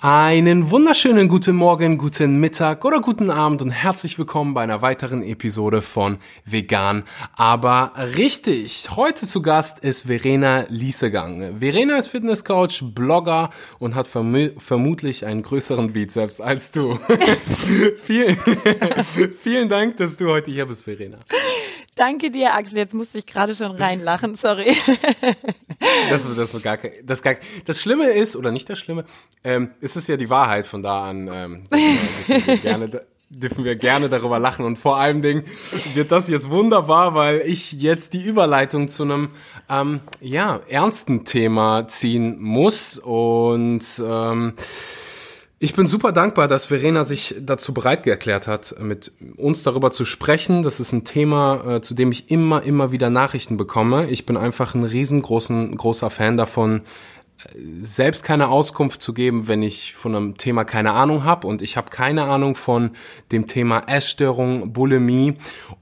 Einen wunderschönen guten Morgen, guten Mittag oder guten Abend und herzlich willkommen bei einer weiteren Episode von Vegan, aber richtig. Heute zu Gast ist Verena Liesegang. Verena ist Fitnesscoach, Blogger und hat verm vermutlich einen größeren Bizeps als du. vielen, vielen Dank, dass du heute hier bist, Verena. Danke dir, Axel. Jetzt musste ich gerade schon reinlachen, sorry. das, das, das, gar, das, gar, das Schlimme ist, oder nicht das Schlimme, ähm, ist es ja die Wahrheit. Von da an ähm, dürfen, wir gerne, dürfen wir gerne darüber lachen. Und vor allem Dingen wird das jetzt wunderbar, weil ich jetzt die Überleitung zu einem ähm, ja, ernsten Thema ziehen muss. Und ähm, ich bin super dankbar, dass Verena sich dazu bereit erklärt hat, mit uns darüber zu sprechen. Das ist ein Thema, äh, zu dem ich immer, immer wieder Nachrichten bekomme. Ich bin einfach ein riesengroßen, großer Fan davon, selbst keine Auskunft zu geben, wenn ich von einem Thema keine Ahnung habe und ich habe keine Ahnung von dem Thema Essstörung, Bulimie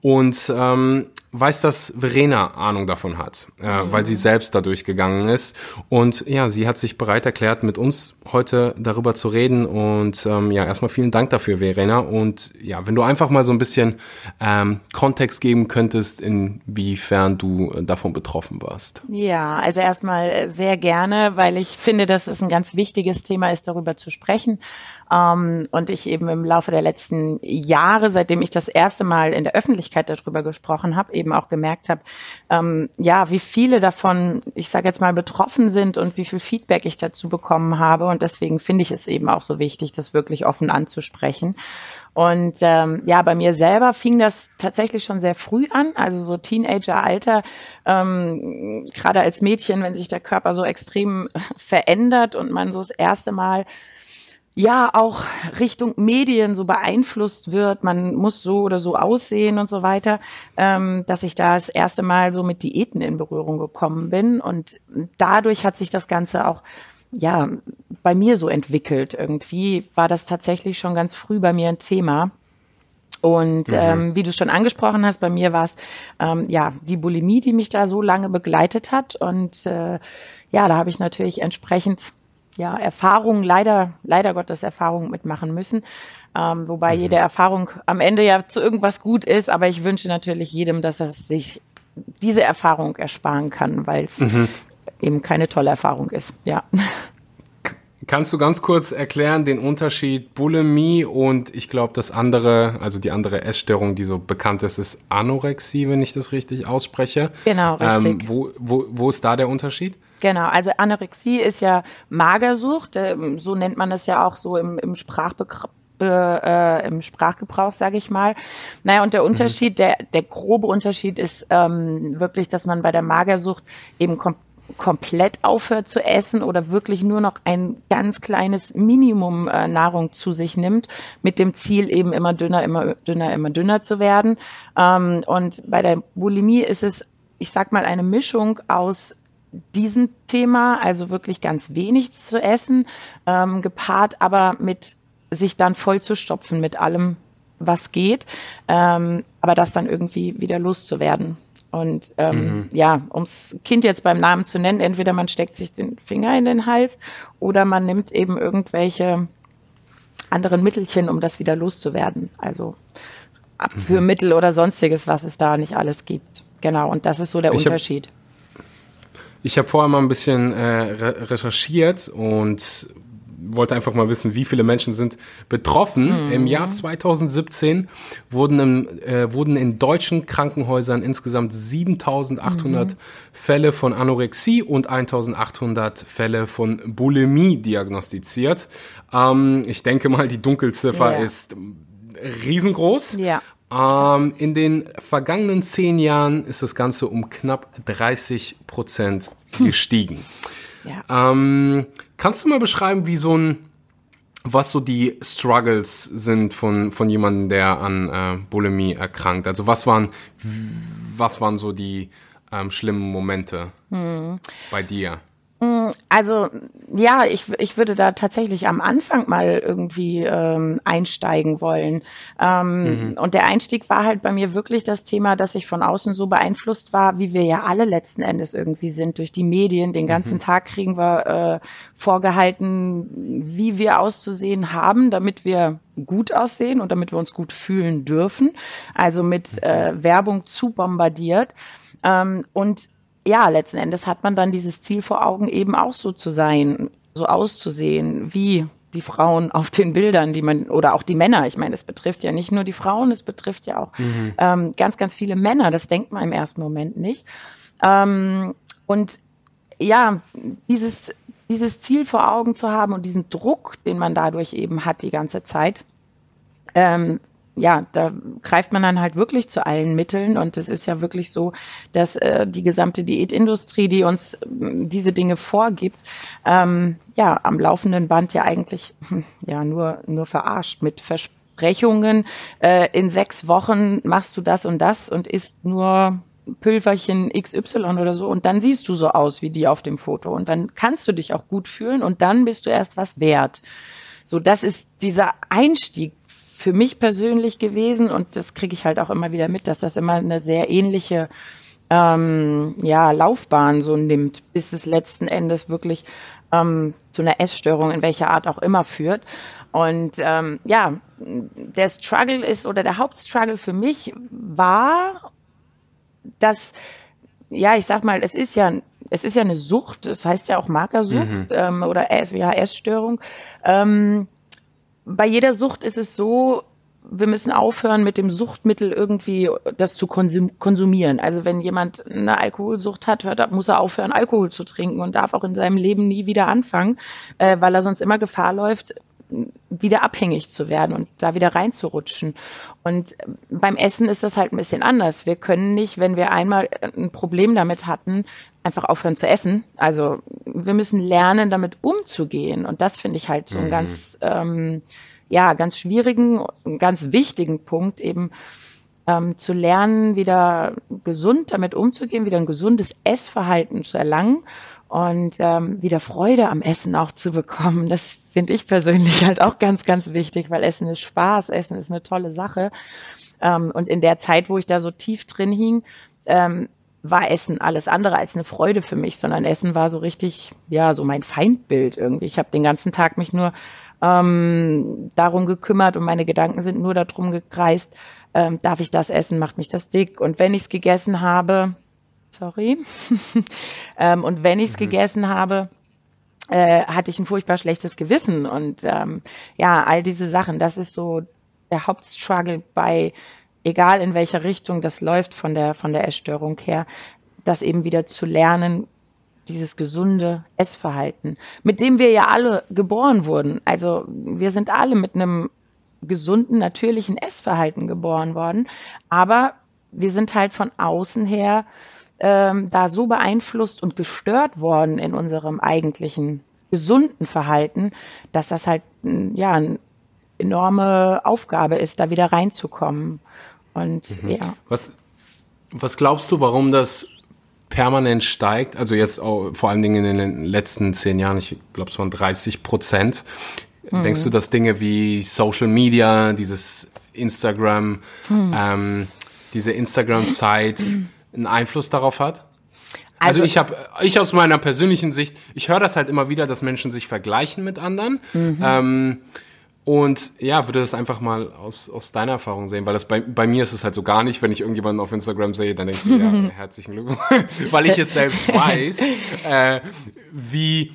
und ähm, weiß, dass Verena Ahnung davon hat, äh, mhm. weil sie selbst dadurch gegangen ist. Und ja, sie hat sich bereit erklärt, mit uns heute darüber zu reden. Und ähm, ja, erstmal vielen Dank dafür, Verena. Und ja, wenn du einfach mal so ein bisschen ähm, Kontext geben könntest, inwiefern du äh, davon betroffen warst. Ja, also erstmal äh, sehr gerne, weil ich finde, dass es ein ganz wichtiges Thema ist, darüber zu sprechen. Ähm, und ich eben im Laufe der letzten Jahre, seitdem ich das erste Mal in der Öffentlichkeit darüber gesprochen habe, eben auch gemerkt habe, ähm, ja, wie viele davon, ich sage jetzt mal, betroffen sind und wie viel Feedback ich dazu bekommen habe. Und deswegen finde ich es eben auch so wichtig, das wirklich offen anzusprechen. Und ähm, ja, bei mir selber fing das tatsächlich schon sehr früh an, also so Teenageralter, ähm, gerade als Mädchen, wenn sich der Körper so extrem verändert und man so das erste Mal ja auch Richtung Medien so beeinflusst wird, man muss so oder so aussehen und so weiter, ähm, dass ich da das erste Mal so mit Diäten in Berührung gekommen bin. Und dadurch hat sich das Ganze auch ja bei mir so entwickelt. Irgendwie war das tatsächlich schon ganz früh bei mir ein Thema. Und mhm. ähm, wie du schon angesprochen hast, bei mir war es ähm, ja die Bulimie, die mich da so lange begleitet hat. Und äh, ja, da habe ich natürlich entsprechend ja, Erfahrungen, leider, leider Gottes Erfahrungen mitmachen müssen. Ähm, wobei mhm. jede Erfahrung am Ende ja zu irgendwas gut ist, aber ich wünsche natürlich jedem, dass er sich diese Erfahrung ersparen kann, weil es mhm. eben keine tolle Erfahrung ist. Ja. Kannst du ganz kurz erklären den Unterschied Bulimie und ich glaube das andere, also die andere Essstörung, die so bekannt ist, ist Anorexie, wenn ich das richtig ausspreche. Genau, richtig. Ähm, wo, wo, wo ist da der Unterschied? Genau, also Anorexie ist ja Magersucht, ähm, so nennt man das ja auch so im, im Sprachbegriff äh, im Sprachgebrauch, sage ich mal. Naja, und der mhm. Unterschied, mhm. der, der grobe Unterschied ist ähm, wirklich, dass man bei der Magersucht eben kom komplett aufhört zu essen oder wirklich nur noch ein ganz kleines Minimum äh, Nahrung zu sich nimmt, mit dem Ziel eben immer dünner, immer dünner, immer dünner zu werden. Ähm, und bei der Bulimie ist es, ich sag mal, eine Mischung aus diesem Thema, also wirklich ganz wenig zu essen, ähm, gepaart aber mit sich dann voll zu stopfen mit allem, was geht, ähm, aber das dann irgendwie wieder loszuwerden. Und ähm, mhm. ja, ums Kind jetzt beim Namen zu nennen, entweder man steckt sich den Finger in den Hals oder man nimmt eben irgendwelche anderen Mittelchen, um das wieder loszuwerden. Also Abführmittel mhm. oder sonstiges, was es da nicht alles gibt. Genau, und das ist so der ich Unterschied. Hab, ich habe vorher mal ein bisschen äh, recherchiert und wollte einfach mal wissen, wie viele Menschen sind betroffen. Mhm. Im Jahr 2017 wurden, im, äh, wurden in deutschen Krankenhäusern insgesamt 7800 mhm. Fälle von Anorexie und 1800 Fälle von Bulimie diagnostiziert. Ähm, ich denke mal, die Dunkelziffer ja. ist riesengroß. Ja. Ähm, in den vergangenen zehn Jahren ist das Ganze um knapp 30 Prozent gestiegen. Ja. Ähm, kannst du mal beschreiben, wie so ein, was so die Struggles sind von, von jemandem, der an äh, Bulimie erkrankt? Also was waren, was waren so die ähm, schlimmen Momente hm. bei dir? Mm, also ja, ich, ich würde da tatsächlich am Anfang mal irgendwie ähm, einsteigen wollen. Ähm, mhm. Und der Einstieg war halt bei mir wirklich das Thema, dass ich von außen so beeinflusst war, wie wir ja alle letzten Endes irgendwie sind durch die Medien. Den ganzen mhm. Tag kriegen wir äh, vorgehalten, wie wir auszusehen haben, damit wir gut aussehen und damit wir uns gut fühlen dürfen. Also mit äh, Werbung zu bombardiert. Ähm, und ja, letzten Endes hat man dann dieses Ziel vor Augen, eben auch so zu sein, so auszusehen, wie die Frauen auf den Bildern, die man, oder auch die Männer. Ich meine, es betrifft ja nicht nur die Frauen, es betrifft ja auch mhm. ähm, ganz, ganz viele Männer. Das denkt man im ersten Moment nicht. Ähm, und ja, dieses, dieses Ziel vor Augen zu haben und diesen Druck, den man dadurch eben hat die ganze Zeit, ähm, ja, da greift man dann halt wirklich zu allen Mitteln und es ist ja wirklich so, dass äh, die gesamte Diätindustrie, die uns äh, diese Dinge vorgibt, ähm, ja, am laufenden Band ja eigentlich ja nur nur verarscht mit Versprechungen. Äh, in sechs Wochen machst du das und das und isst nur Pülverchen XY oder so und dann siehst du so aus wie die auf dem Foto und dann kannst du dich auch gut fühlen und dann bist du erst was wert. So, das ist dieser Einstieg für mich persönlich gewesen und das kriege ich halt auch immer wieder mit, dass das immer eine sehr ähnliche ähm, ja, Laufbahn so nimmt, bis es letzten Endes wirklich ähm, zu einer Essstörung in welcher Art auch immer führt. Und ähm, ja, der Struggle ist oder der Hauptstruggle für mich war, dass ja, ich sag mal, es ist ja es ist ja eine Sucht, das heißt ja auch Markersucht mhm. ähm, oder ja, Essstörung. Ähm, bei jeder Sucht ist es so, wir müssen aufhören, mit dem Suchtmittel irgendwie das zu konsumieren. Also wenn jemand eine Alkoholsucht hat, muss er aufhören, Alkohol zu trinken und darf auch in seinem Leben nie wieder anfangen, äh, weil er sonst immer Gefahr läuft, wieder abhängig zu werden und da wieder reinzurutschen. Und beim Essen ist das halt ein bisschen anders. Wir können nicht, wenn wir einmal ein Problem damit hatten, einfach aufhören zu essen. Also wir müssen lernen, damit umzugehen. Und das finde ich halt so einen mhm. ganz, ähm, ja, ganz schwierigen, ganz wichtigen Punkt eben ähm, zu lernen, wieder gesund damit umzugehen, wieder ein gesundes Essverhalten zu erlangen und ähm, wieder Freude am Essen auch zu bekommen. Das finde ich persönlich halt auch ganz, ganz wichtig, weil Essen ist Spaß, Essen ist eine tolle Sache. Ähm, und in der Zeit, wo ich da so tief drin hing, ähm, war Essen alles andere als eine Freude für mich, sondern Essen war so richtig, ja, so mein Feindbild irgendwie. Ich habe den ganzen Tag mich nur ähm, darum gekümmert und meine Gedanken sind nur darum gekreist, ähm, darf ich das essen, macht mich das dick. Und wenn ich es gegessen habe, sorry, ähm, und wenn ich es mhm. gegessen habe, äh, hatte ich ein furchtbar schlechtes Gewissen. Und ähm, ja, all diese Sachen, das ist so der Hauptstruggle bei egal in welcher Richtung das läuft von der, von der Essstörung her, das eben wieder zu lernen, dieses gesunde Essverhalten, mit dem wir ja alle geboren wurden. Also wir sind alle mit einem gesunden, natürlichen Essverhalten geboren worden, aber wir sind halt von außen her ähm, da so beeinflusst und gestört worden in unserem eigentlichen gesunden Verhalten, dass das halt ja eine enorme Aufgabe ist, da wieder reinzukommen. Und mhm. ja. Was, was glaubst du, warum das permanent steigt? Also jetzt auch, vor allen Dingen in den letzten zehn Jahren, ich glaube, es waren 30 Prozent. Mhm. Denkst du, dass Dinge wie Social Media, dieses Instagram, mhm. ähm, diese Instagram-Zeit einen Einfluss darauf hat? Also, also ich habe, ich aus meiner persönlichen Sicht, ich höre das halt immer wieder, dass Menschen sich vergleichen mit anderen. Mhm. Ähm, und ja, würde das einfach mal aus, aus deiner Erfahrung sehen, weil das bei, bei mir ist es halt so gar nicht, wenn ich irgendjemanden auf Instagram sehe, dann denkst du, ja, herzlichen Glückwunsch, weil ich es selbst weiß, äh, wie, äh,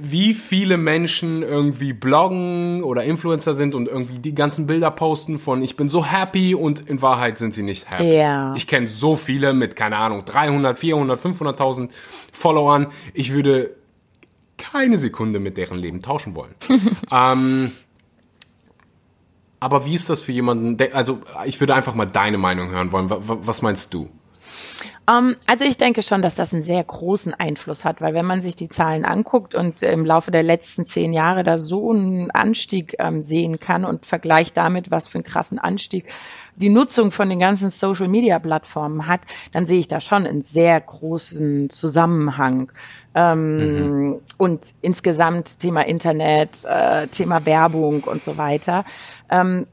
wie viele Menschen irgendwie bloggen oder Influencer sind und irgendwie die ganzen Bilder posten von ich bin so happy und in Wahrheit sind sie nicht happy. Ja. Ich kenne so viele mit, keine Ahnung, 300, 400, 500.000 Followern. Ich würde keine Sekunde mit deren Leben tauschen wollen. ähm, aber wie ist das für jemanden, der, also ich würde einfach mal deine Meinung hören wollen. Was meinst du? Um, also ich denke schon, dass das einen sehr großen Einfluss hat, weil wenn man sich die Zahlen anguckt und im Laufe der letzten zehn Jahre da so einen Anstieg ähm, sehen kann und vergleicht damit, was für einen krassen Anstieg die Nutzung von den ganzen Social-Media-Plattformen hat, dann sehe ich da schon einen sehr großen Zusammenhang. Ähm, mhm. Und insgesamt Thema Internet, äh, Thema Werbung und so weiter. Ähm,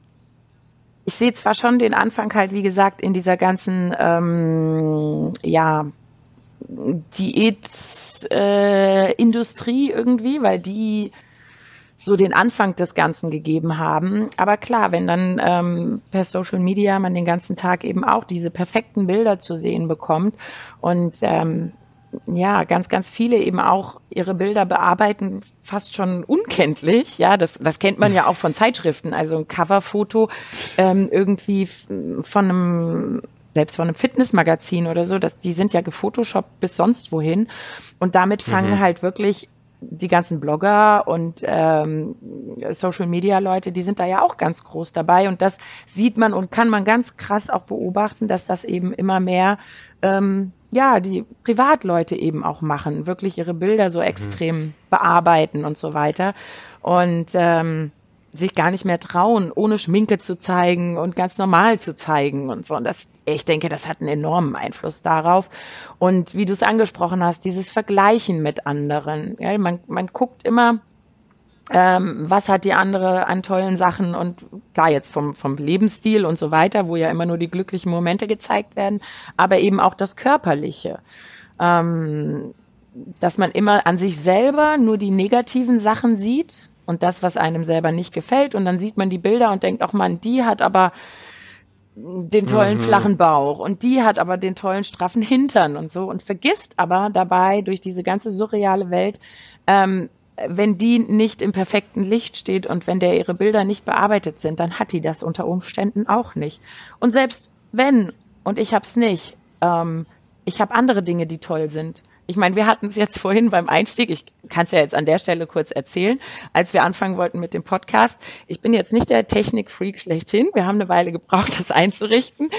ich sehe zwar schon den Anfang halt, wie gesagt, in dieser ganzen, ähm, ja, Diätindustrie äh, irgendwie, weil die so den Anfang des Ganzen gegeben haben. Aber klar, wenn dann ähm, per Social Media man den ganzen Tag eben auch diese perfekten Bilder zu sehen bekommt und ähm, ja, ganz, ganz viele eben auch ihre Bilder bearbeiten, fast schon unkenntlich. Ja, das, das kennt man ja auch von Zeitschriften. Also ein Coverfoto ähm, irgendwie von einem selbst von einem Fitnessmagazin oder so, dass die sind ja gefotoshoppt bis sonst wohin. Und damit fangen mhm. halt wirklich die ganzen Blogger und ähm, Social Media Leute, die sind da ja auch ganz groß dabei und das sieht man und kann man ganz krass auch beobachten, dass das eben immer mehr ähm, ja die Privatleute eben auch machen, wirklich ihre Bilder so mhm. extrem mhm. bearbeiten und so weiter und ähm, sich gar nicht mehr trauen, ohne Schminke zu zeigen und ganz normal zu zeigen und so. Und das, ich denke, das hat einen enormen Einfluss darauf. Und wie du es angesprochen hast, dieses Vergleichen mit anderen. Ja, man, man guckt immer, ähm, was hat die andere an tollen Sachen und klar jetzt vom, vom Lebensstil und so weiter, wo ja immer nur die glücklichen Momente gezeigt werden, aber eben auch das Körperliche. Ähm, dass man immer an sich selber nur die negativen Sachen sieht und das, was einem selber nicht gefällt. Und dann sieht man die Bilder und denkt, ach man, die hat aber den tollen mhm. flachen Bauch und die hat aber den tollen straffen Hintern und so und vergisst aber dabei durch diese ganze surreale Welt, ähm, wenn die nicht im perfekten Licht steht und wenn der ihre Bilder nicht bearbeitet sind, dann hat die das unter Umständen auch nicht. Und selbst wenn, und ich hab's nicht, ähm, ich habe andere Dinge, die toll sind. Ich meine, wir hatten es jetzt vorhin beim Einstieg, ich kann es ja jetzt an der Stelle kurz erzählen, als wir anfangen wollten mit dem Podcast. Ich bin jetzt nicht der Technik-Freak schlechthin. Wir haben eine Weile gebraucht, das einzurichten.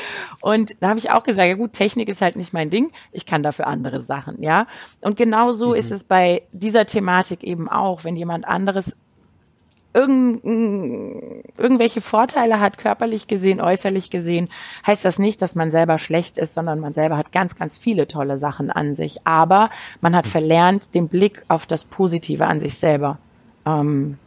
Und da habe ich auch gesagt, ja gut, Technik ist halt nicht mein Ding. Ich kann dafür andere Sachen, ja. Und genauso mhm. ist es bei dieser Thematik eben auch, wenn jemand anderes irgend, irgendwelche Vorteile hat, körperlich gesehen, äußerlich gesehen, heißt das nicht, dass man selber schlecht ist, sondern man selber hat ganz, ganz viele tolle Sachen an sich. Aber man hat verlernt, den Blick auf das Positive an sich selber ähm,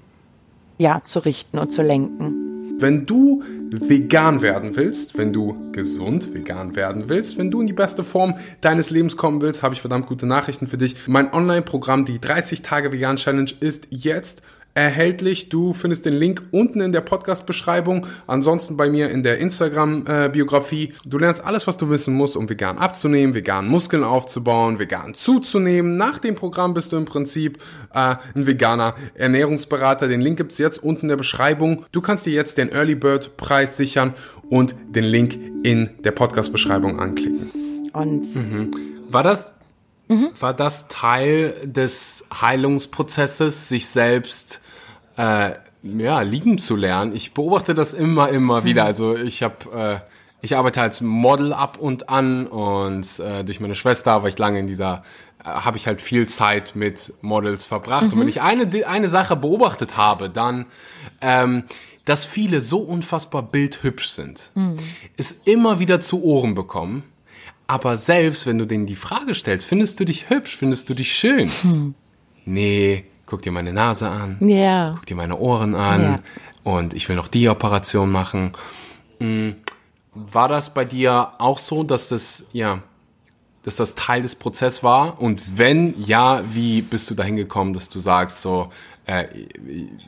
ja, zu richten und zu lenken. Wenn du vegan werden willst, wenn du gesund vegan werden willst, wenn du in die beste Form deines Lebens kommen willst, habe ich verdammt gute Nachrichten für dich. Mein Online-Programm, die 30 Tage Vegan Challenge, ist jetzt erhältlich. Du findest den Link unten in der Podcast-Beschreibung, ansonsten bei mir in der Instagram-Biografie. Du lernst alles, was du wissen musst, um vegan abzunehmen, vegan Muskeln aufzubauen, vegan zuzunehmen. Nach dem Programm bist du im Prinzip äh, ein veganer Ernährungsberater. Den Link gibt's jetzt unten in der Beschreibung. Du kannst dir jetzt den Early Bird Preis sichern und den Link in der Podcast-Beschreibung anklicken. Und mhm. war das Mhm. War das Teil des Heilungsprozesses, sich selbst äh, ja, lieben zu lernen? Ich beobachte das immer, immer mhm. wieder. Also ich habe äh, ich arbeite als Model ab und an und äh, durch meine Schwester war ich lange in dieser, äh, habe ich halt viel Zeit mit Models verbracht. Mhm. Und wenn ich eine, eine Sache beobachtet habe, dann, ähm, dass viele so unfassbar bildhübsch sind, mhm. ist immer wieder zu Ohren bekommen aber selbst wenn du denen die Frage stellst, findest du dich hübsch, findest du dich schön? Hm. Nee, guck dir meine Nase an. Ja. Guck dir meine Ohren an. Ja. Und ich will noch die Operation machen. Hm. War das bei dir auch so, dass das, ja, dass das Teil des Prozesses war? Und wenn ja, wie bist du dahin gekommen, dass du sagst so, äh,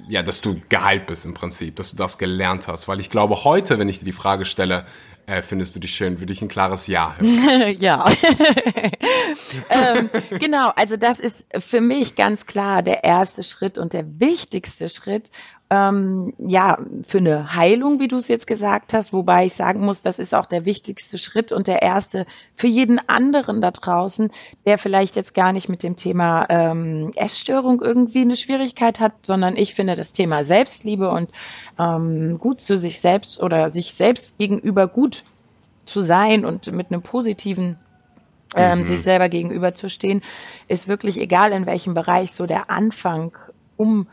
ja, dass du geheilt bist im Prinzip, dass du das gelernt hast? Weil ich glaube, heute, wenn ich dir die Frage stelle, äh, findest du dich schön? Würde ich ein klares Ja hören. ja. ähm, genau, also das ist für mich ganz klar der erste Schritt und der wichtigste Schritt, ähm, ja, für eine Heilung, wie du es jetzt gesagt hast, wobei ich sagen muss, das ist auch der wichtigste Schritt und der erste für jeden anderen da draußen, der vielleicht jetzt gar nicht mit dem Thema ähm, Essstörung irgendwie eine Schwierigkeit hat, sondern ich finde das Thema Selbstliebe und ähm, gut zu sich selbst oder sich selbst gegenüber gut zu sein und mit einem positiven ähm, mhm. sich selber gegenüberzustehen, ist wirklich egal in welchem Bereich so der Anfang, um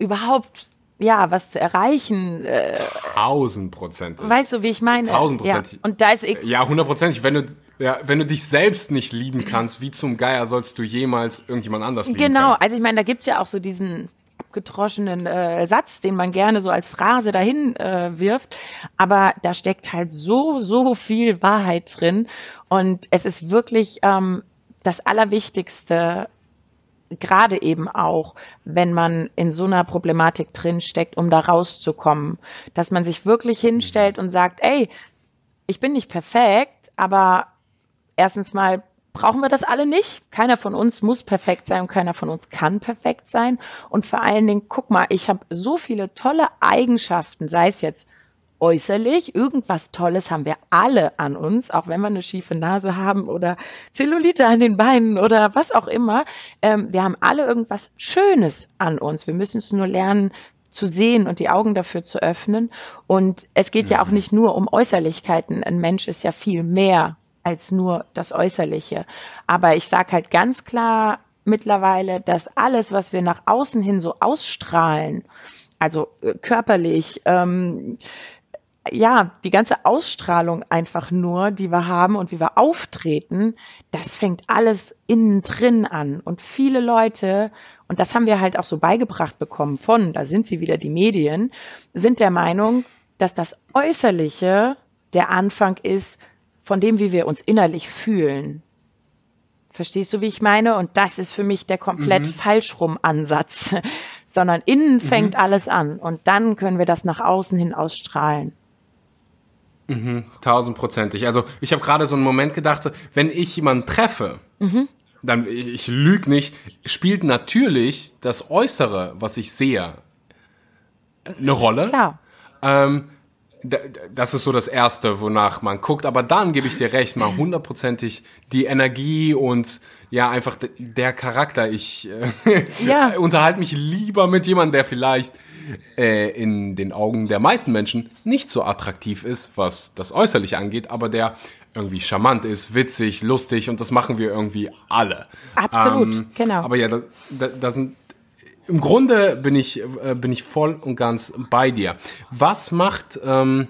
überhaupt ja, was zu erreichen. Äh, Tausendprozentig. Weißt du, wie ich meine? Tausendprozentig. Ja. Und da ist ich ja hundertprozentig. Wenn du ja, wenn du dich selbst nicht lieben kannst, wie zum Geier sollst du jemals irgendjemand anders lieben? Genau. Können? Also ich meine, da gibt's ja auch so diesen abgetroschenen äh, Satz, den man gerne so als Phrase dahin äh, wirft. Aber da steckt halt so, so viel Wahrheit drin. Und es ist wirklich ähm, das Allerwichtigste, gerade eben auch, wenn man in so einer Problematik drinsteckt, um da rauszukommen, dass man sich wirklich hinstellt und sagt, ey, ich bin nicht perfekt, aber erstens mal brauchen wir das alle nicht. Keiner von uns muss perfekt sein und keiner von uns kann perfekt sein. Und vor allen Dingen, guck mal, ich habe so viele tolle Eigenschaften, sei es jetzt äußerlich. Irgendwas Tolles haben wir alle an uns, auch wenn wir eine schiefe Nase haben oder Zellulite an den Beinen oder was auch immer. Ähm, wir haben alle irgendwas Schönes an uns. Wir müssen es nur lernen zu sehen und die Augen dafür zu öffnen. Und es geht ja auch mhm. nicht nur um Äußerlichkeiten. Ein Mensch ist ja viel mehr als nur das Äußerliche. Aber ich sage halt ganz klar mittlerweile, dass alles, was wir nach außen hin so ausstrahlen, also äh, körperlich, ähm, ja, die ganze Ausstrahlung einfach nur, die wir haben und wie wir auftreten, das fängt alles innen drin an. Und viele Leute, und das haben wir halt auch so beigebracht bekommen von, da sind sie wieder die Medien, sind der Meinung, dass das Äußerliche der Anfang ist von dem, wie wir uns innerlich fühlen. Verstehst du, wie ich meine? Und das ist für mich der komplett mhm. falschrum Ansatz, sondern innen mhm. fängt alles an und dann können wir das nach außen hin ausstrahlen. Mhm, tausendprozentig. Also ich habe gerade so einen Moment gedacht, wenn ich jemanden treffe, mhm. dann, ich lüge nicht, spielt natürlich das Äußere, was ich sehe, eine Rolle. Klar. Ähm, das ist so das Erste, wonach man guckt. Aber dann gebe ich dir recht, mal hundertprozentig die Energie und ja, einfach der Charakter. Ich äh, ja. unterhalte mich lieber mit jemandem, der vielleicht äh, in den Augen der meisten Menschen nicht so attraktiv ist, was das Äußerliche angeht, aber der irgendwie charmant ist, witzig, lustig und das machen wir irgendwie alle. Absolut, ähm, genau. Aber ja, da, da, da sind im Grunde bin ich, äh, bin ich voll und ganz bei dir. Was macht, ähm,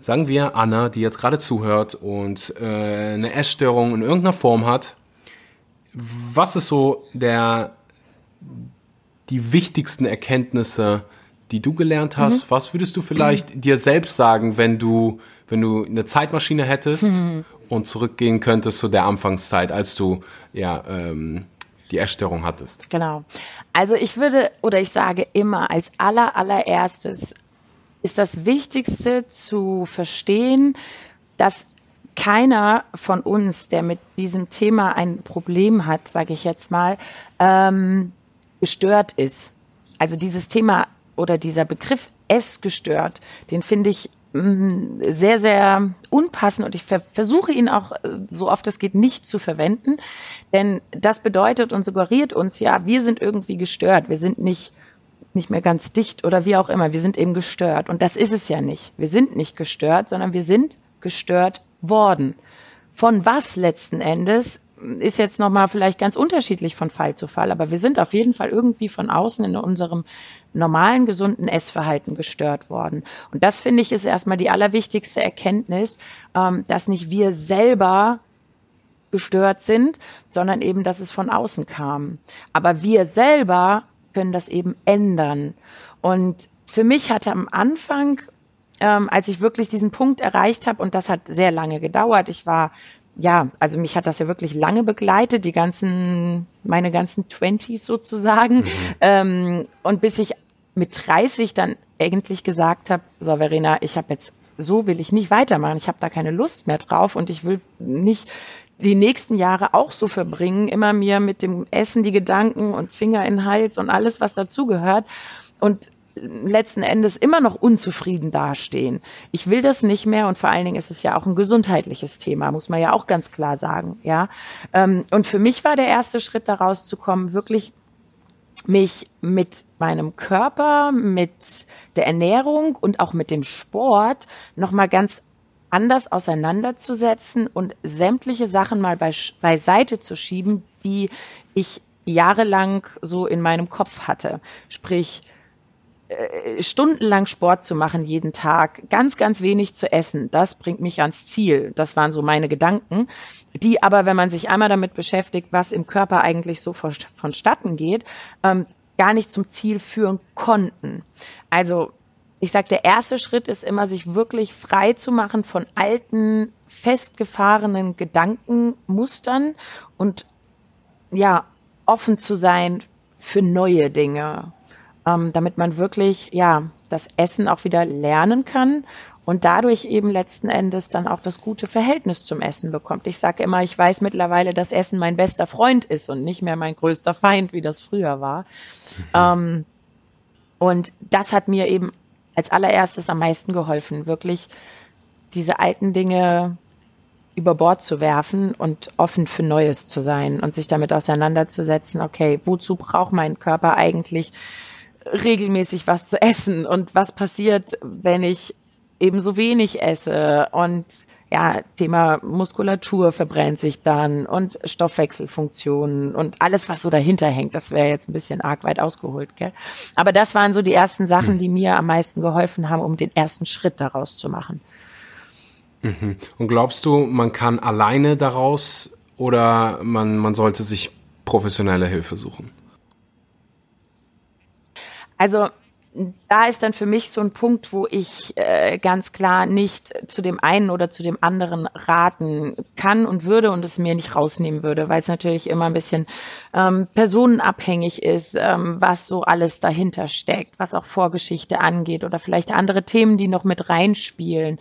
sagen wir, Anna, die jetzt gerade zuhört und äh, eine Essstörung in irgendeiner Form hat, was ist so der, die wichtigsten Erkenntnisse, die du gelernt hast? Mhm. Was würdest du vielleicht mhm. dir selbst sagen, wenn du, wenn du eine Zeitmaschine hättest mhm. und zurückgehen könntest zu der Anfangszeit, als du ja ähm, die Essstörung hattest? Genau. Also ich würde oder ich sage immer als aller allererstes ist das Wichtigste zu verstehen, dass keiner von uns, der mit diesem Thema ein Problem hat, sage ich jetzt mal, ähm, gestört ist. Also dieses Thema oder dieser Begriff es gestört, den finde ich Mm, sehr, sehr unpassend und ich ver versuche ihn auch äh, so oft es geht nicht zu verwenden, denn das bedeutet und suggeriert uns ja, wir sind irgendwie gestört, wir sind nicht nicht mehr ganz dicht oder wie auch immer, wir sind eben gestört und das ist es ja nicht. Wir sind nicht gestört, sondern wir sind gestört worden. Von was letzten Endes ist jetzt nochmal vielleicht ganz unterschiedlich von Fall zu Fall, aber wir sind auf jeden Fall irgendwie von außen in unserem normalen, gesunden Essverhalten gestört worden. Und das finde ich ist erstmal die allerwichtigste Erkenntnis, ähm, dass nicht wir selber gestört sind, sondern eben, dass es von außen kam. Aber wir selber können das eben ändern. Und für mich hatte am Anfang, ähm, als ich wirklich diesen Punkt erreicht habe, und das hat sehr lange gedauert, ich war ja, also mich hat das ja wirklich lange begleitet, die ganzen, meine ganzen Twenties sozusagen. Mhm. Ähm, und bis ich mit 30 dann eigentlich gesagt habe, so Verena, ich habe jetzt, so will ich nicht weitermachen, ich habe da keine Lust mehr drauf und ich will nicht die nächsten Jahre auch so verbringen, immer mir mit dem Essen die Gedanken und Finger in den Hals und alles, was dazugehört. Und letzten Endes immer noch unzufrieden dastehen. Ich will das nicht mehr und vor allen Dingen ist es ja auch ein gesundheitliches Thema, muss man ja auch ganz klar sagen, ja. Ähm, und für mich war der erste Schritt daraus zu kommen, wirklich mich mit meinem Körper, mit der Ernährung und auch mit dem Sport nochmal ganz anders auseinanderzusetzen und sämtliche Sachen mal bei, beiseite zu schieben, die ich jahrelang so in meinem Kopf hatte. Sprich, stundenlang Sport zu machen jeden Tag, ganz, ganz wenig zu essen, das bringt mich ans Ziel. Das waren so meine Gedanken, die aber, wenn man sich einmal damit beschäftigt, was im Körper eigentlich so vonstatten geht, ähm, gar nicht zum Ziel führen konnten. Also ich sage, der erste Schritt ist immer, sich wirklich frei zu machen von alten, festgefahrenen Gedankenmustern und ja, offen zu sein für neue Dinge, ähm, damit man wirklich ja das Essen auch wieder lernen kann und dadurch eben letzten Endes dann auch das gute Verhältnis zum Essen bekommt. Ich sage immer, ich weiß mittlerweile, dass Essen mein bester Freund ist und nicht mehr mein größter Feind, wie das früher war. Mhm. Ähm, und das hat mir eben als allererstes am meisten geholfen, wirklich diese alten Dinge über Bord zu werfen und offen für Neues zu sein und sich damit auseinanderzusetzen, okay, wozu braucht mein Körper eigentlich regelmäßig was zu essen und was passiert, wenn ich eben so wenig esse und ja, Thema Muskulatur verbrennt sich dann und Stoffwechselfunktionen und alles, was so dahinter hängt. Das wäre jetzt ein bisschen arg weit ausgeholt, gell? Aber das waren so die ersten Sachen, die mir am meisten geholfen haben, um den ersten Schritt daraus zu machen. Mhm. Und glaubst du, man kann alleine daraus oder man, man sollte sich professionelle Hilfe suchen? Also da ist dann für mich so ein Punkt, wo ich äh, ganz klar nicht zu dem einen oder zu dem anderen raten kann und würde und es mir nicht rausnehmen würde, weil es natürlich immer ein bisschen ähm, personenabhängig ist, ähm, was so alles dahinter steckt, was auch Vorgeschichte angeht oder vielleicht andere Themen, die noch mit reinspielen.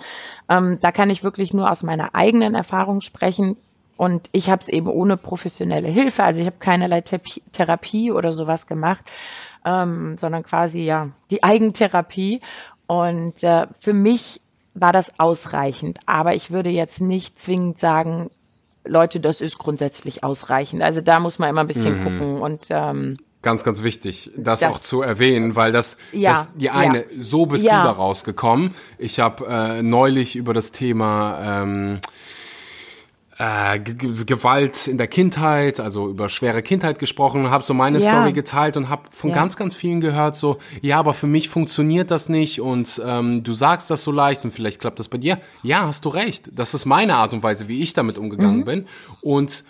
Ähm, da kann ich wirklich nur aus meiner eigenen Erfahrung sprechen. Und ich habe es eben ohne professionelle Hilfe, also ich habe keinerlei Therapie oder sowas gemacht ähm, sondern quasi ja die Eigentherapie. Und äh, für mich war das ausreichend. Aber ich würde jetzt nicht zwingend sagen, Leute, das ist grundsätzlich ausreichend. Also da muss man immer ein bisschen mhm. gucken und ähm, Ganz, ganz wichtig, das, das, auch zu erwähnen, weil das, ja, das die eine, ja. so bist ja. du da rausgekommen. Ich habe äh, neulich über das Thema ähm, äh, Gewalt in der Kindheit, also über schwere Kindheit gesprochen, habe so meine ja. Story geteilt und habe von ja. ganz, ganz vielen gehört, so, ja, aber für mich funktioniert das nicht und ähm, du sagst das so leicht und vielleicht klappt das bei dir. Ja, hast du recht. Das ist meine Art und Weise, wie ich damit umgegangen mhm. bin. Und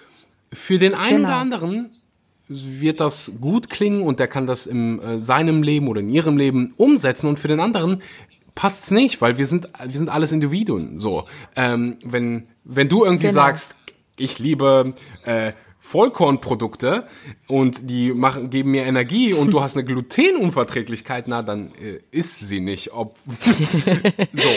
für den einen genau. oder anderen wird das gut klingen und der kann das in äh, seinem Leben oder in ihrem Leben umsetzen und für den anderen passt's nicht, weil wir sind wir sind alles Individuen. So, ähm, wenn wenn du irgendwie genau. sagst, ich liebe äh, Vollkornprodukte und die machen, geben mir Energie und du hast eine Glutenunverträglichkeit, na, dann äh, isst sie nicht. Ob so.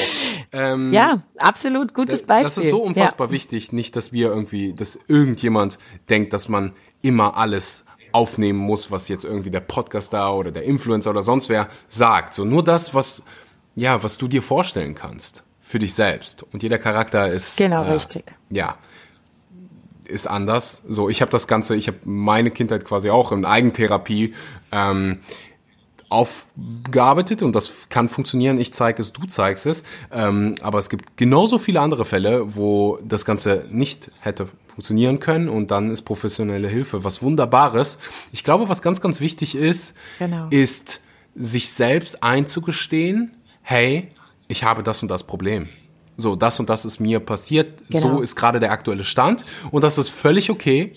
Ähm, ja, absolut gutes Beispiel. Das ist so unfassbar ja. wichtig, nicht, dass wir irgendwie, dass irgendjemand denkt, dass man immer alles aufnehmen muss, was jetzt irgendwie der Podcaster oder der Influencer oder sonst wer sagt. So nur das, was ja, was du dir vorstellen kannst für dich selbst. Und jeder Charakter ist genau äh, richtig. Ja, ist anders. So, ich habe das Ganze, ich habe meine Kindheit quasi auch in Eigentherapie ähm, aufgearbeitet und das kann funktionieren. Ich zeige es, du zeigst es. Ähm, aber es gibt genauso viele andere Fälle, wo das Ganze nicht hätte funktionieren können und dann ist professionelle Hilfe was Wunderbares. Ich glaube, was ganz, ganz wichtig ist, genau. ist sich selbst einzugestehen, hey, ich habe das und das Problem. So, das und das ist mir passiert. Genau. So ist gerade der aktuelle Stand. Und das ist völlig okay.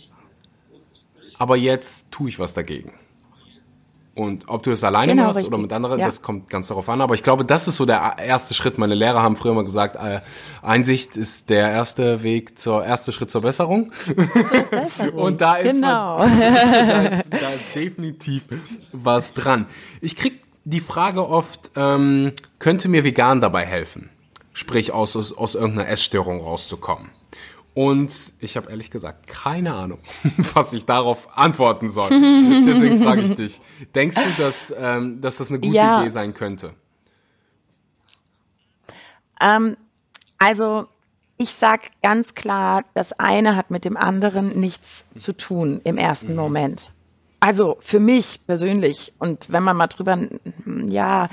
Aber jetzt tue ich was dagegen. Und ob du das alleine genau, machst richtig. oder mit anderen, ja. das kommt ganz darauf an. Aber ich glaube, das ist so der erste Schritt. Meine Lehrer haben früher mal gesagt, äh, Einsicht ist der erste Weg zur erste Schritt zur Besserung. Zur Besserung. Und da ist, genau. man, da, ist, da ist definitiv was dran. Ich krieg die Frage oft, ähm, könnte mir vegan dabei helfen? Sprich, aus, aus, aus irgendeiner Essstörung rauszukommen. Und ich habe ehrlich gesagt keine Ahnung, was ich darauf antworten soll. Deswegen frage ich dich, denkst du, dass, ähm, dass das eine gute ja. Idee sein könnte? Ähm, also ich sage ganz klar, das eine hat mit dem anderen nichts zu tun im ersten mhm. Moment. Also für mich persönlich und wenn man mal drüber ja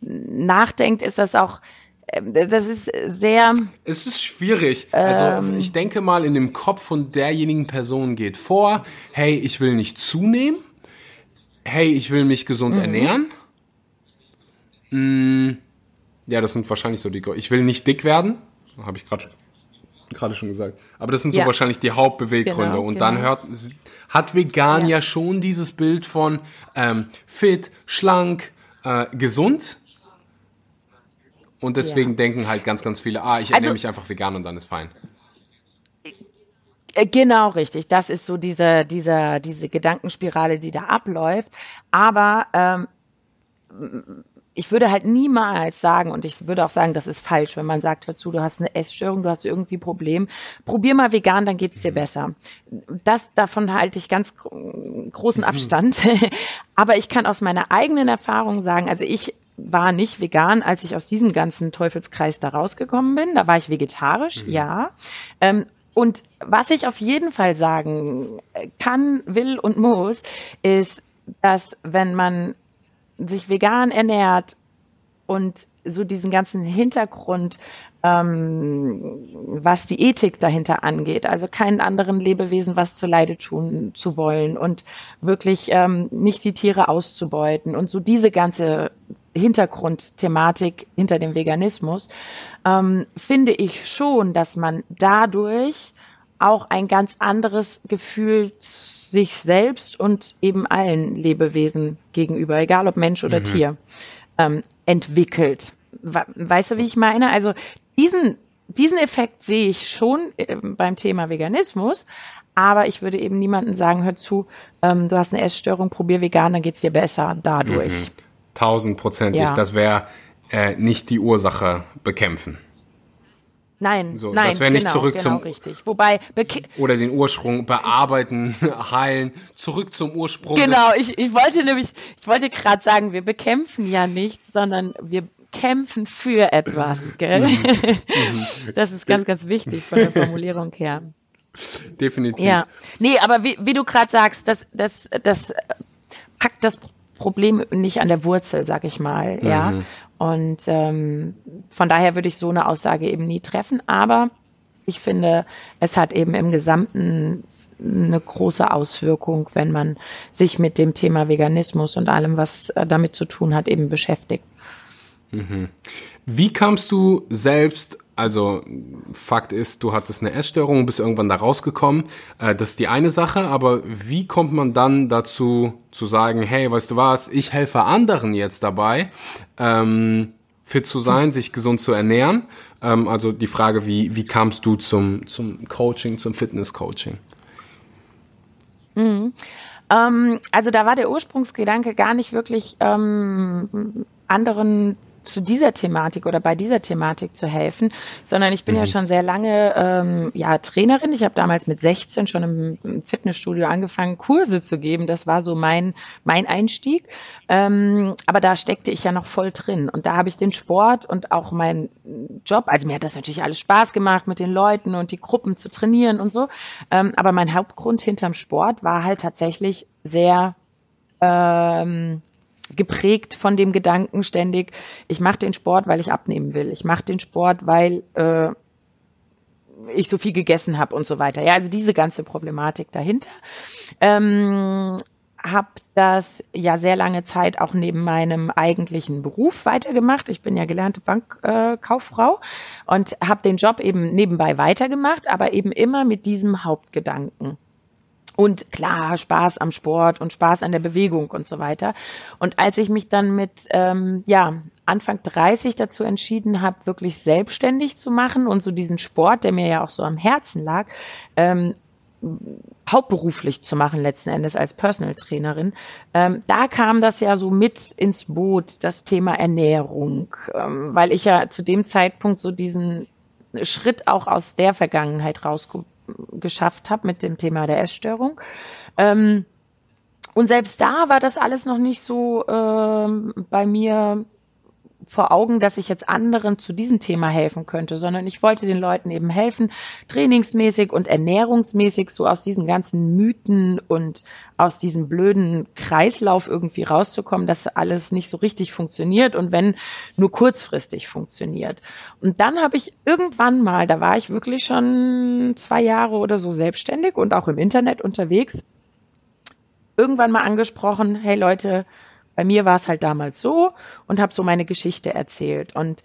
nachdenkt, ist das auch äh, das ist sehr. Es ist schwierig. Also ähm, ich denke mal, in dem Kopf von derjenigen Person geht vor, hey, ich will nicht zunehmen. Hey, ich will mich gesund mhm. ernähren. Mm, ja, das sind wahrscheinlich so die. Ich will nicht dick werden. Habe ich gerade gerade schon gesagt. Aber das sind so ja. wahrscheinlich die Hauptbeweggründe. Genau, und genau. dann hört, hat vegan ja. ja schon dieses Bild von ähm, fit, schlank, äh, gesund. Und deswegen ja. denken halt ganz, ganz viele, ah, ich ernähre also, mich einfach vegan und dann ist fein. Äh, genau richtig. Das ist so diese, diese, diese Gedankenspirale, die da abläuft. Aber ähm, ich würde halt niemals sagen, und ich würde auch sagen, das ist falsch, wenn man sagt, hör zu, du hast eine Essstörung, du hast irgendwie ein Problem, probier mal vegan, dann geht's dir besser. Das, davon halte ich ganz großen mhm. Abstand. Aber ich kann aus meiner eigenen Erfahrung sagen, also ich war nicht vegan, als ich aus diesem ganzen Teufelskreis da rausgekommen bin. Da war ich vegetarisch, mhm. ja. Ähm, und was ich auf jeden Fall sagen kann, will und muss, ist, dass wenn man sich vegan ernährt und so diesen ganzen Hintergrund, ähm, was die Ethik dahinter angeht, also keinen anderen Lebewesen was zu Leide tun zu wollen und wirklich ähm, nicht die Tiere auszubeuten und so diese ganze Hintergrundthematik hinter dem Veganismus, ähm, finde ich schon, dass man dadurch auch ein ganz anderes Gefühl sich selbst und eben allen Lebewesen gegenüber, egal ob Mensch oder mhm. Tier, ähm, entwickelt. Weißt du, wie ich meine? Also diesen, diesen Effekt sehe ich schon äh, beim Thema Veganismus, aber ich würde eben niemandem sagen, hör zu, ähm, du hast eine Essstörung, probier vegan, dann geht's dir besser dadurch. Mhm. Tausendprozentig. Ja. Das wäre äh, nicht die Ursache bekämpfen. Nein, so, nein, das wäre nicht genau, zurück genau, zum richtig. Wobei oder den Ursprung bearbeiten, heilen, zurück zum Ursprung. Genau, ich, ich wollte nämlich, ich wollte gerade sagen, wir bekämpfen ja nichts, sondern wir kämpfen für etwas, gell? Mhm. Mhm. das ist ganz, ganz wichtig von der Formulierung her. Definitiv. Ja, nee, aber wie, wie du gerade sagst, das, das, das packt das Problem nicht an der Wurzel, sag ich mal, mhm. ja. Und ähm, von daher würde ich so eine Aussage eben nie treffen. Aber ich finde, es hat eben im Gesamten eine große Auswirkung, wenn man sich mit dem Thema Veganismus und allem, was äh, damit zu tun hat, eben beschäftigt. Mhm. Wie kamst du selbst also Fakt ist, du hattest eine Essstörung und bist irgendwann da rausgekommen. Äh, das ist die eine Sache, aber wie kommt man dann dazu zu sagen, hey, weißt du was, ich helfe anderen jetzt dabei, ähm, fit zu sein, sich gesund zu ernähren? Ähm, also die Frage, wie, wie kamst du zum, zum Coaching, zum Fitness-Coaching? Mhm. Ähm, also da war der Ursprungsgedanke gar nicht wirklich ähm, anderen zu dieser Thematik oder bei dieser Thematik zu helfen, sondern ich bin mhm. ja schon sehr lange ähm, ja Trainerin. Ich habe damals mit 16 schon im, im, Fitnessstudio angefangen, Kurse zu geben. Das war so mein mein Einstieg. Ähm, aber da steckte ich ja noch voll drin und da habe ich den Sport und auch meinen Job. Also mir hat das natürlich alles Spaß gemacht, mit den Leuten und die Gruppen zu trainieren und so. Ähm, aber mein Hauptgrund hinterm Sport war halt tatsächlich sehr ähm, geprägt von dem Gedanken ständig, ich mache den Sport, weil ich abnehmen will. Ich mache den Sport, weil äh, ich so viel gegessen habe und so weiter. Ja, also diese ganze Problematik dahinter. Ähm, habe das ja sehr lange Zeit auch neben meinem eigentlichen Beruf weitergemacht. Ich bin ja gelernte Bankkauffrau äh, und habe den Job eben nebenbei weitergemacht, aber eben immer mit diesem Hauptgedanken. Und klar, Spaß am Sport und Spaß an der Bewegung und so weiter. Und als ich mich dann mit ähm, ja, Anfang 30 dazu entschieden habe, wirklich selbstständig zu machen und so diesen Sport, der mir ja auch so am Herzen lag, ähm, hauptberuflich zu machen, letzten Endes als Personal Trainerin. Ähm, da kam das ja so mit ins Boot, das Thema Ernährung, ähm, weil ich ja zu dem Zeitpunkt so diesen Schritt auch aus der Vergangenheit rausgekommen geschafft habe mit dem Thema der Essstörung. Ähm, und selbst da war das alles noch nicht so ähm, bei mir vor Augen, dass ich jetzt anderen zu diesem Thema helfen könnte, sondern ich wollte den Leuten eben helfen, trainingsmäßig und ernährungsmäßig so aus diesen ganzen Mythen und aus diesem blöden Kreislauf irgendwie rauszukommen, dass alles nicht so richtig funktioniert und wenn nur kurzfristig funktioniert. Und dann habe ich irgendwann mal, da war ich wirklich schon zwei Jahre oder so selbstständig und auch im Internet unterwegs, irgendwann mal angesprochen, hey Leute, bei mir war es halt damals so und habe so meine Geschichte erzählt. Und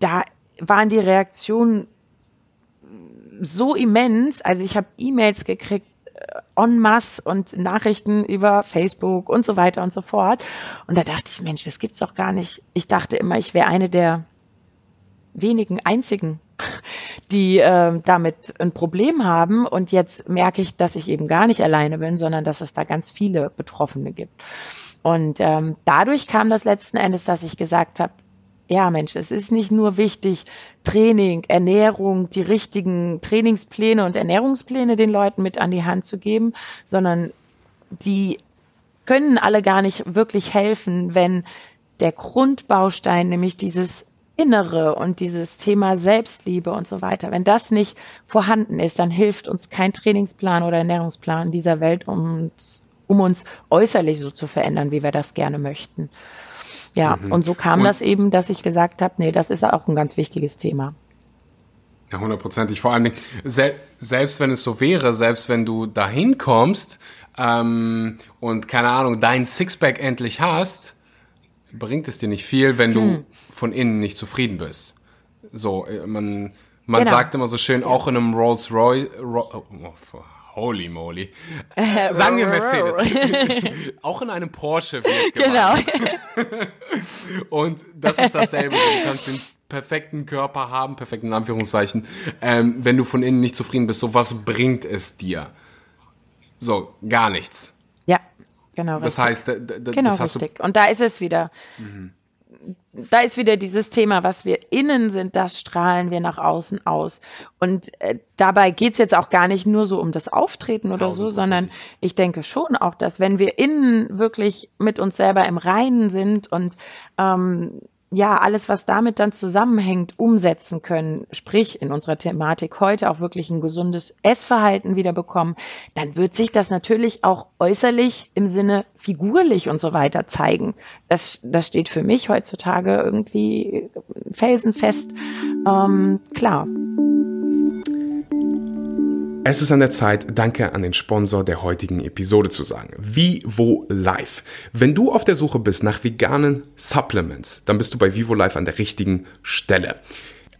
da waren die Reaktionen so immens. Also ich habe E-Mails gekriegt äh, en masse und Nachrichten über Facebook und so weiter und so fort. Und da dachte ich, Mensch, das gibt's doch gar nicht. Ich dachte immer, ich wäre eine der wenigen einzigen, die äh, damit ein Problem haben. Und jetzt merke ich, dass ich eben gar nicht alleine bin, sondern dass es da ganz viele Betroffene gibt. Und ähm, dadurch kam das letzten Endes, dass ich gesagt habe, ja Mensch, es ist nicht nur wichtig, Training, Ernährung, die richtigen Trainingspläne und Ernährungspläne den Leuten mit an die Hand zu geben, sondern die können alle gar nicht wirklich helfen, wenn der Grundbaustein, nämlich dieses Innere und dieses Thema Selbstliebe und so weiter, wenn das nicht vorhanden ist, dann hilft uns kein Trainingsplan oder Ernährungsplan dieser Welt, um uns um uns äußerlich so zu verändern, wie wir das gerne möchten. Ja, mhm. und so kam und das eben, dass ich gesagt habe, nee, das ist auch ein ganz wichtiges Thema. Ja, hundertprozentig. Vor allen Dingen, sel selbst wenn es so wäre, selbst wenn du dahin kommst ähm, und keine Ahnung, dein Sixpack endlich hast, bringt es dir nicht viel, wenn du hm. von innen nicht zufrieden bist. So, äh, man, man genau. sagt immer so schön, auch in einem Rolls Royce, Ro oh, Holy moly. Äh, Sagen wir Mercedes. Auch in einem Porsche wird Genau. Und das ist dasselbe. Du kannst den perfekten Körper haben, perfekten Anführungszeichen. Ähm, wenn du von innen nicht zufrieden bist, so was bringt es dir? So, gar nichts. Ja, genau. Das heißt, genau, das richtig. Und da ist es wieder. Mhm da ist wieder dieses Thema, was wir innen sind, das strahlen wir nach außen aus. Und äh, dabei geht's jetzt auch gar nicht nur so um das Auftreten oder so, sondern ich denke schon auch, dass wenn wir innen wirklich mit uns selber im Reinen sind und ähm, ja, alles, was damit dann zusammenhängt, umsetzen können, sprich in unserer Thematik heute auch wirklich ein gesundes Essverhalten wieder bekommen, dann wird sich das natürlich auch äußerlich im Sinne figurlich und so weiter zeigen. Das, das steht für mich heutzutage irgendwie felsenfest ähm, klar. Es ist an der Zeit, Danke an den Sponsor der heutigen Episode zu sagen. Vivo Life. Wenn du auf der Suche bist nach veganen Supplements, dann bist du bei Vivo Life an der richtigen Stelle.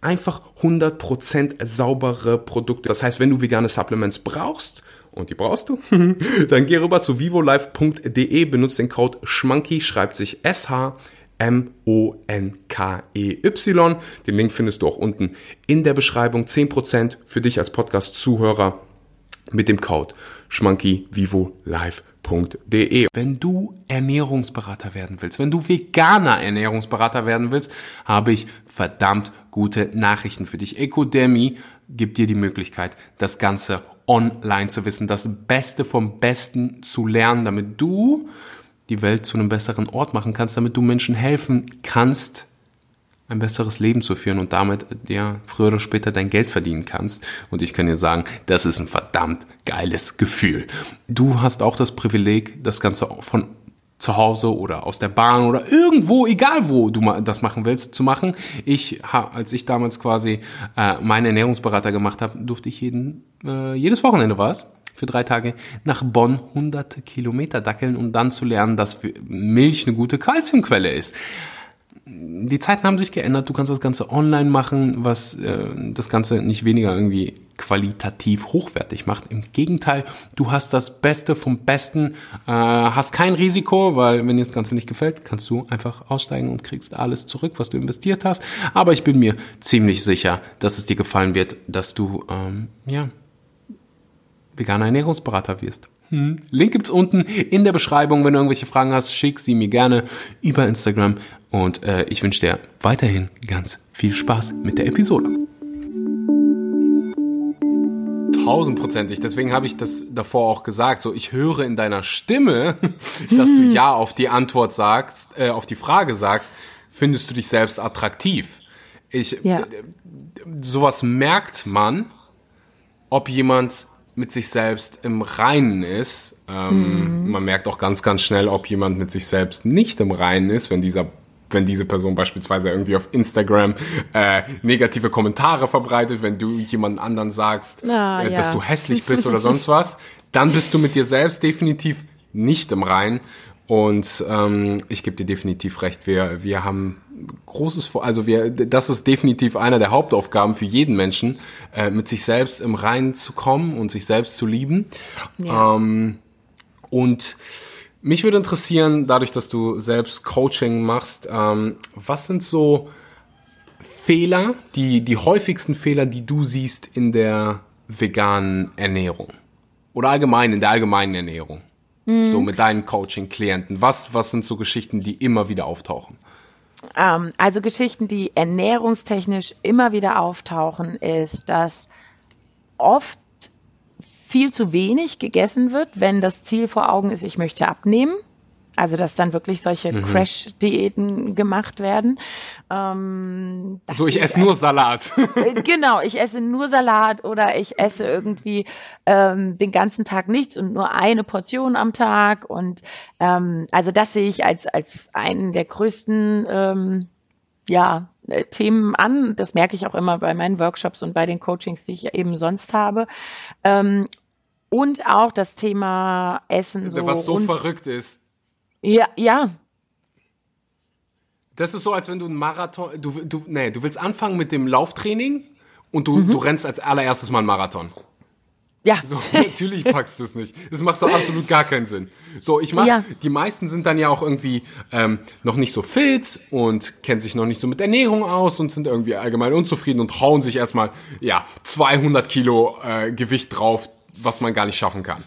einfach 100% saubere Produkte. Das heißt, wenn du vegane Supplements brauchst, und die brauchst du, dann geh rüber zu vivolife.de, benutze den Code SCHMANKY, schreibt sich SH M-O-N-K-E-Y. Den Link findest du auch unten in der Beschreibung. 10% für dich als Podcast-Zuhörer mit dem Code schmankyvivolive.de. Wenn du Ernährungsberater werden willst, wenn du veganer Ernährungsberater werden willst, habe ich verdammt gute Nachrichten für dich. Ecodemy gibt dir die Möglichkeit, das Ganze online zu wissen, das Beste vom Besten zu lernen, damit du die Welt zu einem besseren Ort machen kannst, damit du Menschen helfen kannst, ein besseres Leben zu führen und damit ja früher oder später dein Geld verdienen kannst. Und ich kann dir sagen, das ist ein verdammt geiles Gefühl. Du hast auch das Privileg, das Ganze von zu Hause oder aus der Bahn oder irgendwo, egal wo du das machen willst, zu machen. Ich, als ich damals quasi äh, meinen Ernährungsberater gemacht habe, durfte ich jeden, äh, jedes Wochenende war es, für drei Tage nach Bonn hunderte Kilometer dackeln, um dann zu lernen, dass Milch eine gute Kalziumquelle ist. Die Zeiten haben sich geändert. Du kannst das Ganze online machen, was äh, das Ganze nicht weniger irgendwie qualitativ hochwertig macht. Im Gegenteil, du hast das Beste vom Besten, äh, hast kein Risiko, weil wenn dir das Ganze nicht gefällt, kannst du einfach aussteigen und kriegst alles zurück, was du investiert hast. Aber ich bin mir ziemlich sicher, dass es dir gefallen wird, dass du ähm, ja veganer Ernährungsberater wirst. Hm. Link gibt's unten in der Beschreibung. Wenn du irgendwelche Fragen hast, schick sie mir gerne über Instagram. Und äh, ich wünsche dir weiterhin ganz viel Spaß mit der Episode. Tausendprozentig. Deswegen habe ich das davor auch gesagt. So, ich höre in deiner Stimme, dass du ja auf die Antwort sagst, äh, auf die Frage sagst, findest du dich selbst attraktiv? Ich, ja. sowas merkt man, ob jemand mit sich selbst im Reinen ist. Ähm, mhm. Man merkt auch ganz, ganz schnell, ob jemand mit sich selbst nicht im Reinen ist, wenn dieser wenn diese Person beispielsweise irgendwie auf Instagram äh, negative Kommentare verbreitet, wenn du jemand anderen sagst, ah, äh, dass ja. du hässlich bist oder sonst was, dann bist du mit dir selbst definitiv nicht im Reinen. Und ähm, ich gebe dir definitiv recht, wir, wir haben großes Vor, also wir, das ist definitiv einer der Hauptaufgaben für jeden Menschen, äh, mit sich selbst im Reinen zu kommen und sich selbst zu lieben. Ja. Ähm, und mich würde interessieren, dadurch, dass du selbst Coaching machst, ähm, was sind so Fehler, die, die häufigsten Fehler, die du siehst in der veganen Ernährung? Oder allgemein, in der allgemeinen Ernährung? So mit deinen Coaching-Klienten. Was, was sind so Geschichten, die immer wieder auftauchen? Ähm, also Geschichten, die ernährungstechnisch immer wieder auftauchen, ist, dass oft viel zu wenig gegessen wird, wenn das Ziel vor Augen ist, ich möchte abnehmen. Also dass dann wirklich solche mhm. Crash-Diäten gemacht werden. Ähm, so, ich esse nur Salat. Äh, genau, ich esse nur Salat oder ich esse irgendwie ähm, den ganzen Tag nichts und nur eine Portion am Tag. Und ähm, also das sehe ich als, als einen der größten ähm, ja, äh, Themen an. Das merke ich auch immer bei meinen Workshops und bei den Coachings, die ich eben sonst habe. Ähm, und auch das Thema Essen. So Was so verrückt ist. Ja, ja. Das ist so, als wenn du einen Marathon, du, du, nee, du willst anfangen mit dem Lauftraining und du, mhm. du rennst als allererstes mal einen Marathon. Ja. So, natürlich packst du es nicht. Das macht so absolut gar keinen Sinn. So, ich mach, ja. die meisten sind dann ja auch irgendwie ähm, noch nicht so fit und kennen sich noch nicht so mit Ernährung aus und sind irgendwie allgemein unzufrieden und hauen sich erstmal, ja, 200 Kilo äh, Gewicht drauf, was man gar nicht schaffen kann.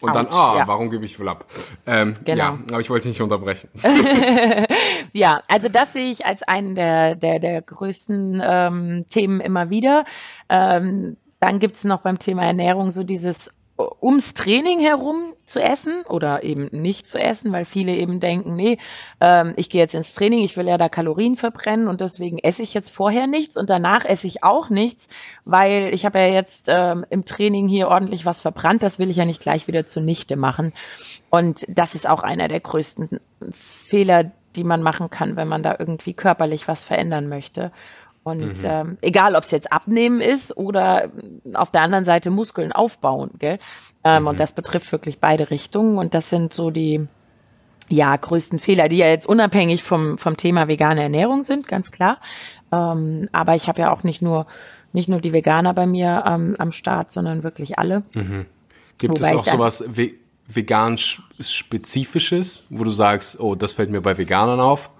Und Ouch, dann, ah, ja. warum gebe ich wohl ab? Ähm, genau. Ja, aber ich wollte nicht unterbrechen. ja, also das sehe ich als einen der, der, der größten ähm, Themen immer wieder. Ähm, dann gibt es noch beim Thema Ernährung so dieses ums Training herum zu essen oder eben nicht zu essen, weil viele eben denken, nee, ähm, ich gehe jetzt ins Training, ich will ja da Kalorien verbrennen und deswegen esse ich jetzt vorher nichts und danach esse ich auch nichts, weil ich habe ja jetzt ähm, im Training hier ordentlich was verbrannt, das will ich ja nicht gleich wieder zunichte machen. Und das ist auch einer der größten Fehler, die man machen kann, wenn man da irgendwie körperlich was verändern möchte. Und mhm. ähm, egal, ob es jetzt abnehmen ist oder auf der anderen Seite Muskeln aufbauen, gell? Ähm, mhm. Und das betrifft wirklich beide Richtungen. Und das sind so die ja größten Fehler, die ja jetzt unabhängig vom vom Thema vegane Ernährung sind, ganz klar. Ähm, aber ich habe ja auch nicht nur nicht nur die Veganer bei mir ähm, am Start, sondern wirklich alle. Mhm. Gibt Wobei es auch sowas ve vegan spezifisches, wo du sagst, oh, das fällt mir bei Veganern auf?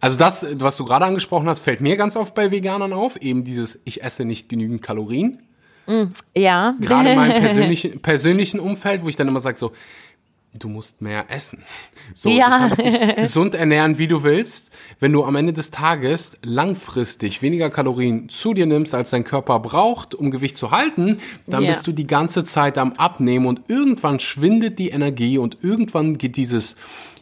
Also das, was du gerade angesprochen hast, fällt mir ganz oft bei Veganern auf. Eben dieses, ich esse nicht genügend Kalorien. Mm, ja. Gerade in meinem persönlichen, persönlichen Umfeld, wo ich dann immer sage so, du musst mehr essen. So, ja. du kannst dich gesund ernähren, wie du willst. Wenn du am Ende des Tages langfristig weniger Kalorien zu dir nimmst, als dein Körper braucht, um Gewicht zu halten, dann ja. bist du die ganze Zeit am Abnehmen und irgendwann schwindet die Energie und irgendwann geht dieses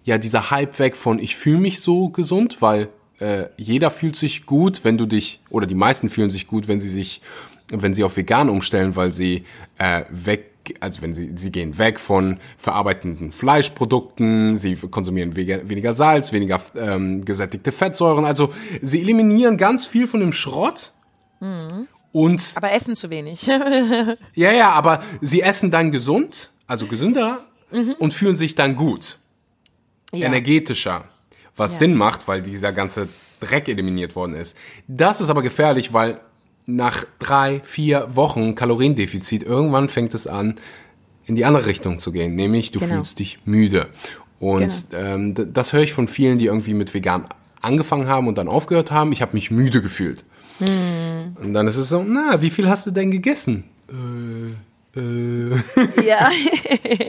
ja dieser Hype weg von ich fühle mich so gesund, weil äh, jeder fühlt sich gut, wenn du dich oder die meisten fühlen sich gut, wenn sie sich wenn sie auf vegan umstellen, weil sie äh, weg also wenn sie, sie gehen weg von verarbeitenden Fleischprodukten, sie konsumieren weniger Salz, weniger ähm, gesättigte Fettsäuren, also sie eliminieren ganz viel von dem Schrott. Mhm. Und aber essen zu wenig. ja, ja, aber sie essen dann gesund, also gesünder mhm. und fühlen sich dann gut ja. energetischer, was ja. Sinn macht, weil dieser ganze Dreck eliminiert worden ist. Das ist aber gefährlich, weil nach drei, vier Wochen Kaloriendefizit irgendwann fängt es an, in die andere Richtung zu gehen, nämlich du genau. fühlst dich müde. Und genau. ähm, das höre ich von vielen, die irgendwie mit vegan angefangen haben und dann aufgehört haben. Ich habe mich müde gefühlt. Hm. Und dann ist es so, na, wie viel hast du denn gegessen? Äh, äh. Ja,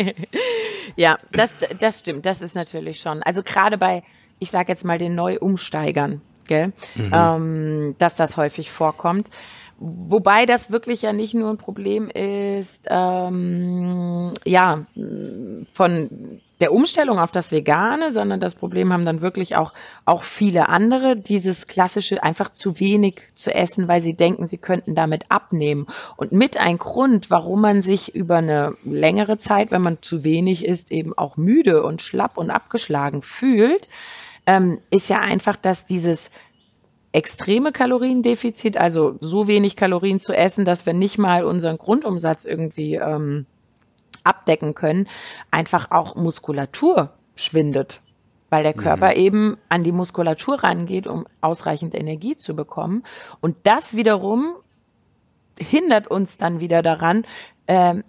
ja, das, das stimmt. Das ist natürlich schon. Also gerade bei, ich sage jetzt mal den Neuumsteigern, gell, mhm. ähm, dass das häufig vorkommt. Wobei das wirklich ja nicht nur ein Problem ist, ähm, ja, von der Umstellung auf das Vegane, sondern das Problem haben dann wirklich auch, auch viele andere, dieses klassische einfach zu wenig zu essen, weil sie denken, sie könnten damit abnehmen. Und mit ein Grund, warum man sich über eine längere Zeit, wenn man zu wenig isst, eben auch müde und schlapp und abgeschlagen fühlt, ähm, ist ja einfach, dass dieses extreme Kaloriendefizit, also so wenig Kalorien zu essen, dass wir nicht mal unseren Grundumsatz irgendwie ähm, abdecken können, einfach auch Muskulatur schwindet, weil der Körper mhm. eben an die Muskulatur rangeht, um ausreichend Energie zu bekommen. Und das wiederum hindert uns dann wieder daran, ähm,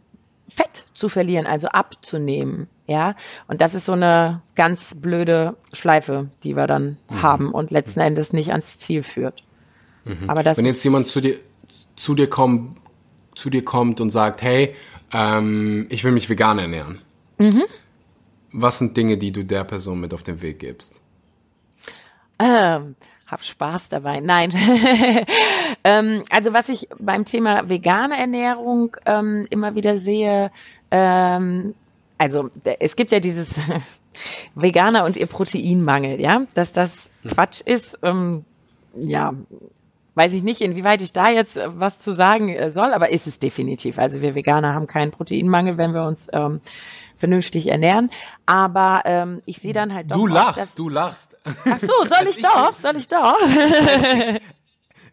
Fett zu verlieren, also abzunehmen. Ja, und das ist so eine ganz blöde Schleife, die wir dann mhm. haben und letzten Endes nicht ans Ziel führt. Mhm. Aber das Wenn jetzt jemand zu dir, zu dir kommt, zu dir kommt und sagt, hey, ähm, ich will mich vegan ernähren. Mhm. Was sind Dinge, die du der Person mit auf den Weg gibst? Ähm, hab Spaß dabei. Nein. ähm, also was ich beim Thema vegane Ernährung ähm, immer wieder sehe, ähm, also es gibt ja dieses Veganer und ihr Proteinmangel, ja, dass das hm. Quatsch ist. Ähm, ja, weiß ich nicht, inwieweit ich da jetzt äh, was zu sagen äh, soll, aber ist es definitiv. Also wir Veganer haben keinen Proteinmangel, wenn wir uns ähm, vernünftig ernähren. Aber ähm, ich sehe dann halt doch. Du lachst, dass, du lachst. Ach so, soll ich, ich doch? Soll ich doch? ich,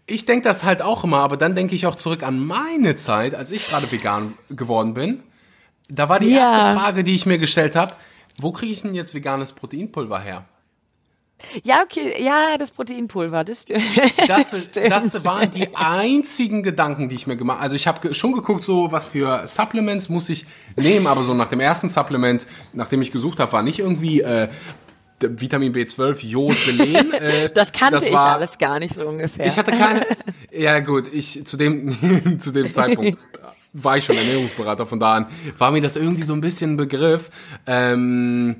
ich denke das halt auch immer, aber dann denke ich auch zurück an meine Zeit, als ich gerade vegan geworden bin. Da war die ja. erste Frage, die ich mir gestellt habe, wo kriege ich denn jetzt veganes Proteinpulver her? Ja, okay, ja, das Proteinpulver, das, sti das, das stimmt. Das waren die einzigen Gedanken, die ich mir gemacht habe. Also ich habe schon geguckt, so was für Supplements muss ich nehmen, aber so nach dem ersten Supplement, nachdem ich gesucht habe, war nicht irgendwie äh, Vitamin B12, Jod, Selen. Äh, das kannte das war, ich alles gar nicht so ungefähr. Ich hatte keine. Ja gut, ich zu dem zu dem Zeitpunkt war ich schon Ernährungsberater, von da an war mir das irgendwie so ein bisschen ein Begriff. Ähm,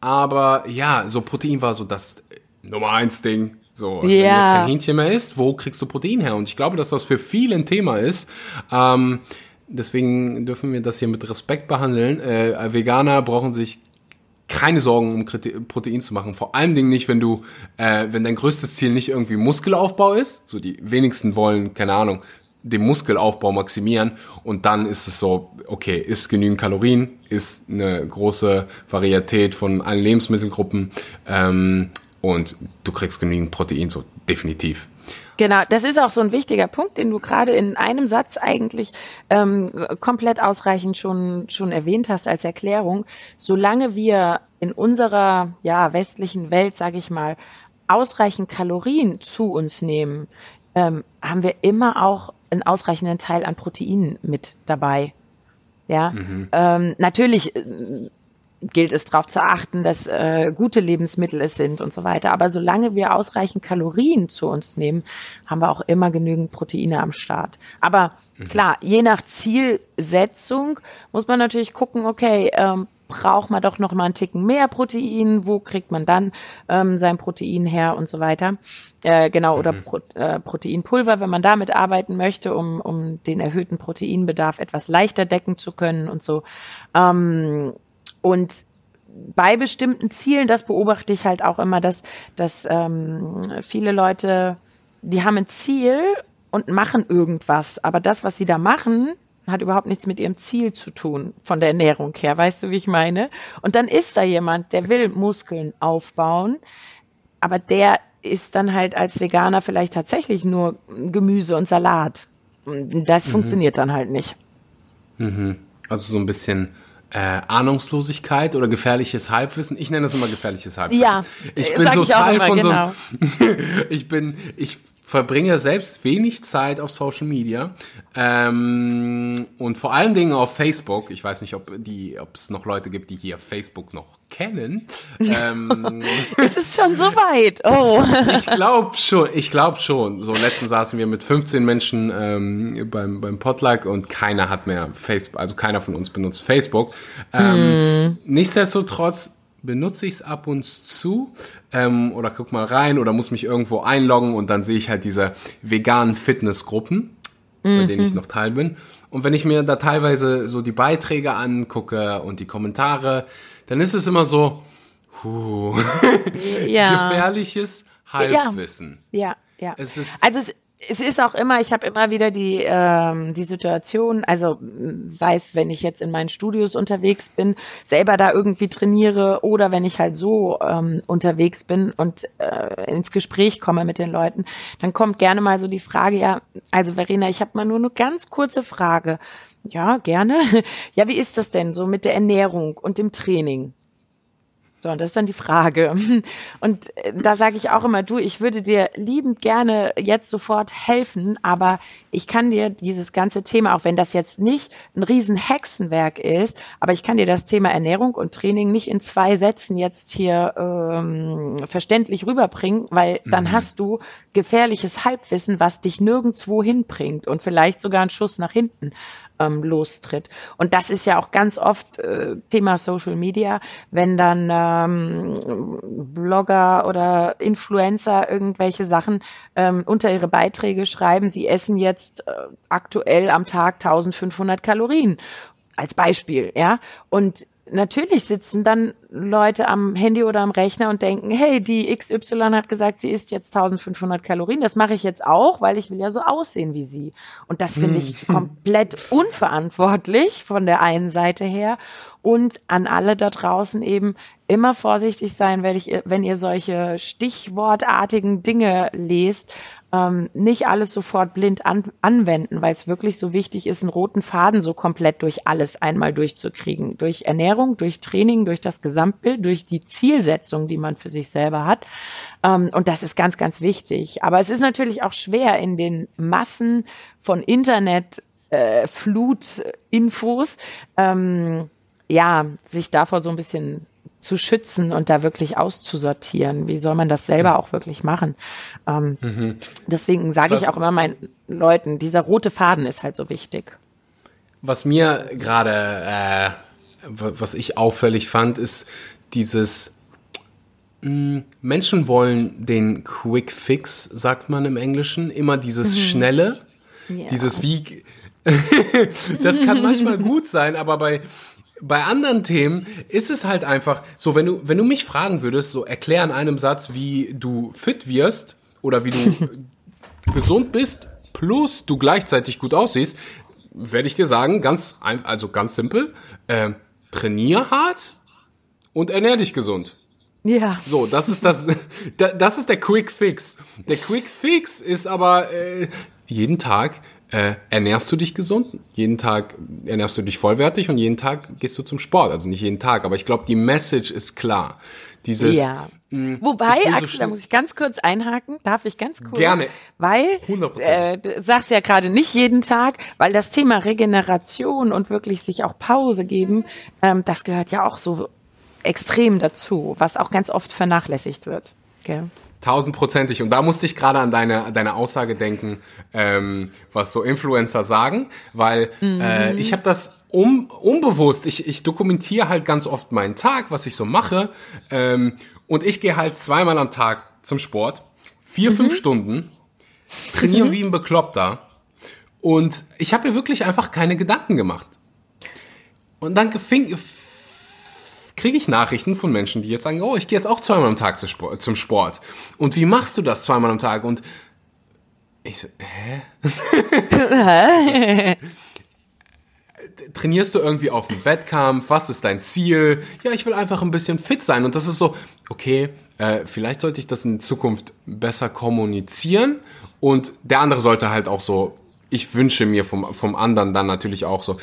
aber ja, so Protein war so das Nummer eins Ding. So, ja. wenn du jetzt kein Hähnchen mehr isst, wo kriegst du Protein her? Und ich glaube, dass das für viele ein Thema ist. Ähm, deswegen dürfen wir das hier mit Respekt behandeln. Äh, Veganer brauchen sich keine Sorgen, um Protein zu machen. Vor allen Dingen nicht, wenn du, äh, wenn dein größtes Ziel nicht irgendwie Muskelaufbau ist. So die wenigsten wollen, keine Ahnung, den Muskelaufbau maximieren und dann ist es so, okay, ist genügend Kalorien, ist eine große Varietät von allen Lebensmittelgruppen ähm, und du kriegst genügend Protein, so definitiv. Genau, das ist auch so ein wichtiger Punkt, den du gerade in einem Satz eigentlich ähm, komplett ausreichend schon, schon erwähnt hast als Erklärung. Solange wir in unserer ja, westlichen Welt, sage ich mal, ausreichend Kalorien zu uns nehmen, ähm, haben wir immer auch einen ausreichenden Teil an Proteinen mit dabei. Ja, mhm. ähm, natürlich äh, gilt es darauf zu achten, dass äh, gute Lebensmittel es sind und so weiter. Aber solange wir ausreichend Kalorien zu uns nehmen, haben wir auch immer genügend Proteine am Start. Aber mhm. klar, je nach Zielsetzung muss man natürlich gucken, okay, ähm, braucht man doch noch mal einen Ticken mehr Protein, wo kriegt man dann ähm, sein Protein her und so weiter. Äh, genau, oder mhm. Pro, äh, Proteinpulver, wenn man damit arbeiten möchte, um, um den erhöhten Proteinbedarf etwas leichter decken zu können und so. Ähm, und bei bestimmten Zielen, das beobachte ich halt auch immer, dass, dass ähm, viele Leute, die haben ein Ziel und machen irgendwas, aber das, was sie da machen, hat überhaupt nichts mit ihrem Ziel zu tun, von der Ernährung her. Weißt du, wie ich meine? Und dann ist da jemand, der will Muskeln aufbauen, aber der ist dann halt als Veganer vielleicht tatsächlich nur Gemüse und Salat. Das mhm. funktioniert dann halt nicht. Mhm. Also so ein bisschen äh, Ahnungslosigkeit oder gefährliches Halbwissen. Ich nenne das immer gefährliches Halbwissen. Ja, ich bin sag so ich immer, von genau. so. ich bin, ich verbringe selbst wenig Zeit auf Social Media ähm, und vor allen Dingen auf Facebook. Ich weiß nicht, ob die, ob es noch Leute gibt, die hier Facebook noch kennen. ähm, Es ist schon so weit. Oh. ich glaube schon, ich glaube schon. So letztens saßen wir mit 15 Menschen ähm, beim beim Potluck und keiner hat mehr Facebook, also keiner von uns benutzt Facebook. Ähm, Nichtsdestotrotz benutze ich es ab und zu ähm, oder guck mal rein oder muss mich irgendwo einloggen und dann sehe ich halt diese veganen Fitnessgruppen, bei denen ich noch Teil bin. Und wenn ich mir da teilweise so die Beiträge angucke und die Kommentare, dann ist es immer so, huh, Ja. gefährliches Halbwissen. Ja, ja. Es ist- also es, es ist auch immer, ich habe immer wieder die, ähm, die Situation, also sei es, wenn ich jetzt in meinen Studios unterwegs bin, selber da irgendwie trainiere oder wenn ich halt so ähm, unterwegs bin und äh, ins Gespräch komme mit den Leuten, dann kommt gerne mal so die Frage, ja, also Verena, ich habe mal nur eine ganz kurze Frage. Ja, gerne. Ja, wie ist das denn so mit der Ernährung und dem Training? So, und das ist dann die Frage. Und äh, da sage ich auch immer, du, ich würde dir liebend gerne jetzt sofort helfen, aber ich kann dir dieses ganze Thema, auch wenn das jetzt nicht ein riesen Hexenwerk ist, aber ich kann dir das Thema Ernährung und Training nicht in zwei Sätzen jetzt hier ähm, verständlich rüberbringen, weil dann hast du gefährliches Halbwissen, was dich nirgendwo hinbringt und vielleicht sogar einen Schuss nach hinten ähm, lostritt. Und das ist ja auch ganz oft äh, Thema Social Media, wenn dann ähm, Blogger oder Influencer irgendwelche Sachen ähm, unter ihre Beiträge schreiben, sie essen jetzt äh, aktuell am Tag 1500 Kalorien als Beispiel, ja. Und natürlich sitzen dann Leute am Handy oder am Rechner und denken, hey, die XY hat gesagt, sie isst jetzt 1500 Kalorien. Das mache ich jetzt auch, weil ich will ja so aussehen wie sie. Und das finde ich komplett unverantwortlich von der einen Seite her. Und an alle da draußen eben immer vorsichtig sein, wenn, ich, wenn ihr solche stichwortartigen Dinge lest, ähm, nicht alles sofort blind an, anwenden, weil es wirklich so wichtig ist, einen roten Faden so komplett durch alles einmal durchzukriegen. Durch Ernährung, durch Training, durch das Gesamtbild, durch die Zielsetzung, die man für sich selber hat. Ähm, und das ist ganz, ganz wichtig. Aber es ist natürlich auch schwer in den Massen von Internet, äh, Flut-Infos, ähm, ja, sich davor so ein bisschen zu schützen und da wirklich auszusortieren. Wie soll man das selber auch wirklich machen? Ähm, Deswegen sage ich auch immer meinen Leuten, dieser rote Faden ist halt so wichtig. Was mir gerade, äh, was ich auffällig fand, ist dieses mh, Menschen wollen den Quick Fix, sagt man im Englischen, immer dieses Schnelle, Ja. dieses wie. das kann manchmal gut sein, aber bei bei anderen Themen ist es halt einfach so, wenn du wenn du mich fragen würdest, so erklär in einem Satz, wie du fit wirst oder wie du gesund bist, plus du gleichzeitig gut aussiehst, werde ich dir sagen, ganz also ganz simpel, äh, trainier hart und ernähr dich gesund. Ja. So, das ist das, da- das ist der Quick Fix. Der Quick Fix ist aber äh, jeden Tag äh, ernährst du dich gesund, jeden Tag ernährst du dich vollwertig und jeden Tag gehst du zum Sport. Also nicht jeden Tag, aber ich glaube, die Message ist klar. Dieses, Ja. mh, Wobei, ich will so Axel, da muss ich ganz kurz einhaken. Darf ich ganz kurz? Gerne. Weil, äh, du sagst ja gerade nicht jeden Tag, weil das Thema Regeneration und wirklich sich auch Pause geben, ähm, das gehört ja auch so extrem dazu, was auch ganz oft vernachlässigt wird. Gell? Tausendprozentig. Und da musste ich gerade an deine, deine Aussage denken, ähm, was so Influencer sagen, weil äh, ich habe das um, unbewusst, ich, ich dokumentiere halt ganz oft meinen Tag, was ich so mache. Ähm, und ich gehe halt zweimal am Tag zum Sport, vier, fünf Stunden, trainiere wie ein Bekloppter. Und ich habe mir wirklich einfach keine Gedanken gemacht. Und dann fing, kriege ich Nachrichten von Menschen, die jetzt sagen, oh, ich gehe jetzt auch zweimal am Tag zum Sport. Und wie machst du das zweimal am Tag? Und ich so, hä? Trainierst du irgendwie auf einen Wettkampf? Was ist dein Ziel? Ja, ich will einfach ein bisschen fit sein. Und das ist so, okay, äh, vielleicht sollte ich das in Zukunft besser kommunizieren. Und der andere sollte halt auch so, ich wünsche mir vom, vom anderen dann natürlich auch so,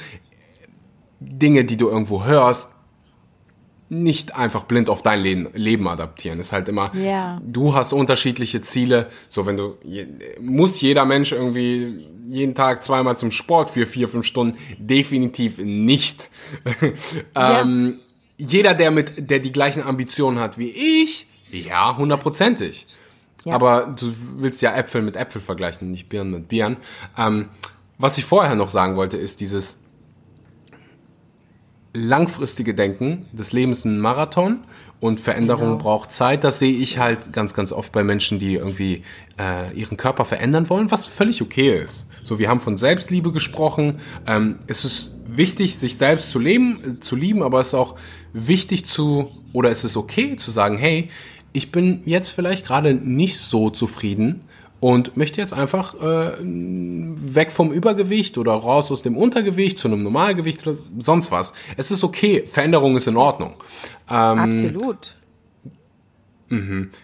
Dinge, die du irgendwo hörst, nicht einfach blind auf dein Leben, Leben adaptieren. ist halt immer, Ja. du hast unterschiedliche Ziele. So, wenn du, muss jeder Mensch irgendwie jeden Tag zweimal zum Sport für vier, fünf Stunden? Definitiv nicht. ähm, jeder, der mit, der die gleichen Ambitionen hat wie ich, ja, hundertprozentig. Ja. Aber du willst ja Äpfel mit Äpfel vergleichen, nicht Birnen mit Birnen. Ähm, was ich vorher noch sagen wollte, ist dieses langfristige Denken. Das Leben ist ein Marathon und Veränderung Genau. braucht Zeit. Das sehe ich halt ganz, ganz oft bei Menschen, die irgendwie äh, ihren Körper verändern wollen, was völlig okay ist. So, wir haben von Selbstliebe gesprochen. Ähm, es ist wichtig, sich selbst zu leben, äh, zu lieben, aber es ist auch wichtig zu, oder es ist okay zu sagen, hey, ich bin jetzt vielleicht gerade nicht so zufrieden und möchte jetzt einfach äh, weg vom Übergewicht oder raus aus dem Untergewicht zu einem Normalgewicht oder sonst was. Es ist okay, Veränderung ist in Ordnung. Ähm, Absolut.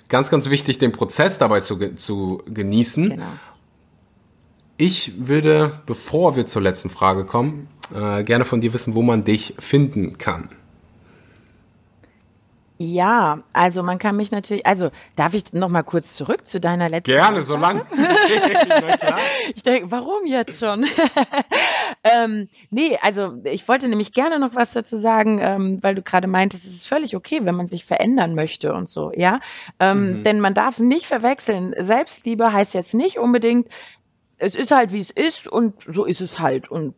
Ganz, ganz wichtig, den Prozess dabei zu, zu genießen. Genau. Ich würde, bevor wir zur letzten Frage kommen, äh, gerne von dir wissen, wo man dich finden kann. Ja, also man kann mich natürlich, also darf ich noch mal kurz zurück zu deiner letzten Gerne, Aussage? solange. Ich denke, warum jetzt schon? ähm, nee, also ich wollte nämlich gerne noch was dazu sagen, ähm, weil du gerade meintest, es ist völlig okay, wenn man sich verändern möchte und so, ja. Ähm, Denn man darf nicht verwechseln. Selbstliebe heißt jetzt nicht unbedingt, es ist halt wie es ist und so ist es halt und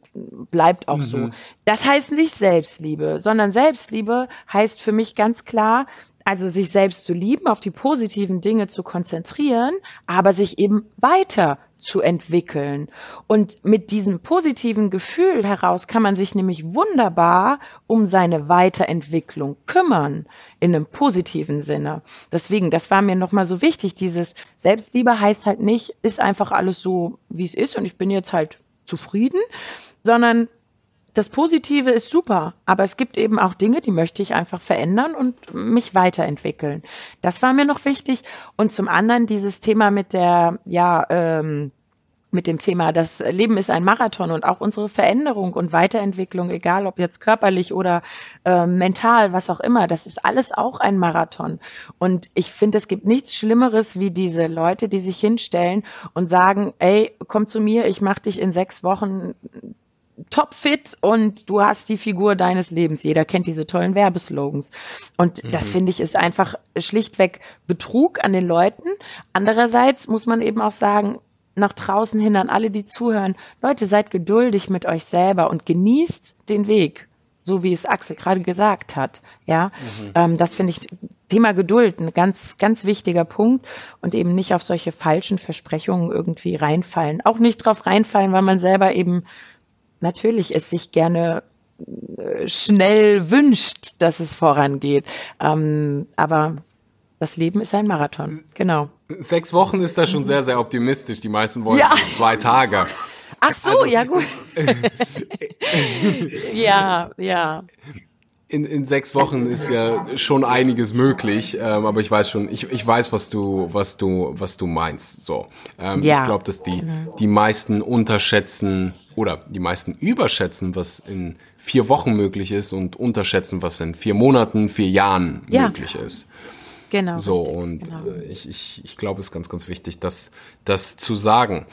bleibt auch so. Das heißt nicht Selbstliebe, sondern Selbstliebe heißt für mich ganz klar, also sich selbst zu lieben, auf die positiven Dinge zu konzentrieren, aber sich eben weiter zu entwickeln. Und mit diesem positiven Gefühl heraus kann man sich nämlich wunderbar um seine Weiterentwicklung kümmern, in einem positiven Sinne. Deswegen, das war mir nochmal so wichtig, dieses Selbstliebe heißt halt nicht, ist einfach alles so, wie es ist und ich bin jetzt halt zufrieden, sondern das Positive ist super, aber es gibt eben auch Dinge, die möchte ich einfach verändern und mich weiterentwickeln. Das war mir noch wichtig. Und zum anderen dieses Thema mit der, ja, ähm, mit dem Thema, das Leben ist ein Marathon und auch unsere Veränderung und Weiterentwicklung, egal ob jetzt körperlich oder äh, mental, was auch immer, das ist alles auch ein Marathon. Und ich finde, es gibt nichts Schlimmeres wie diese Leute, die sich hinstellen und sagen, ey, komm zu mir, ich mache dich in sechs Wochen topfit und du hast die Figur deines Lebens. Jeder kennt diese tollen Werbeslogans. Und das finde ich ist einfach schlichtweg Betrug an den Leuten. Andererseits muss man eben auch sagen, nach draußen hin an alle, die zuhören, Leute, seid geduldig mit euch selber und genießt den Weg, so wie es Axel gerade gesagt hat. Ja, ähm, das finde ich Thema Geduld ein ganz, ganz wichtiger Punkt und eben nicht auf solche falschen Versprechungen irgendwie reinfallen. Auch nicht drauf reinfallen, weil man selber eben natürlich es sich gerne äh, schnell wünscht, dass es vorangeht. Ähm, aber das Leben ist ein Marathon. Genau. Sechs Wochen ist da schon sehr, sehr optimistisch. Die meisten wollen Ja. so zwei Tage. Ach so, Also- ja gut. ja, ja. In, in sechs Wochen ist ja schon einiges möglich, ähm, aber ich weiß schon, ich, ich weiß, was du, was du, was du meinst. So, ähm, Ja, ich glaube, dass die die meisten unterschätzen oder die meisten überschätzen, was in vier Wochen möglich ist und unterschätzen, was in vier Monaten, vier Jahren Ja. möglich ist. Genau. So, richtig, und genau. äh, ich, ich, ich glaube, es ist ganz, ganz wichtig, das, das zu sagen.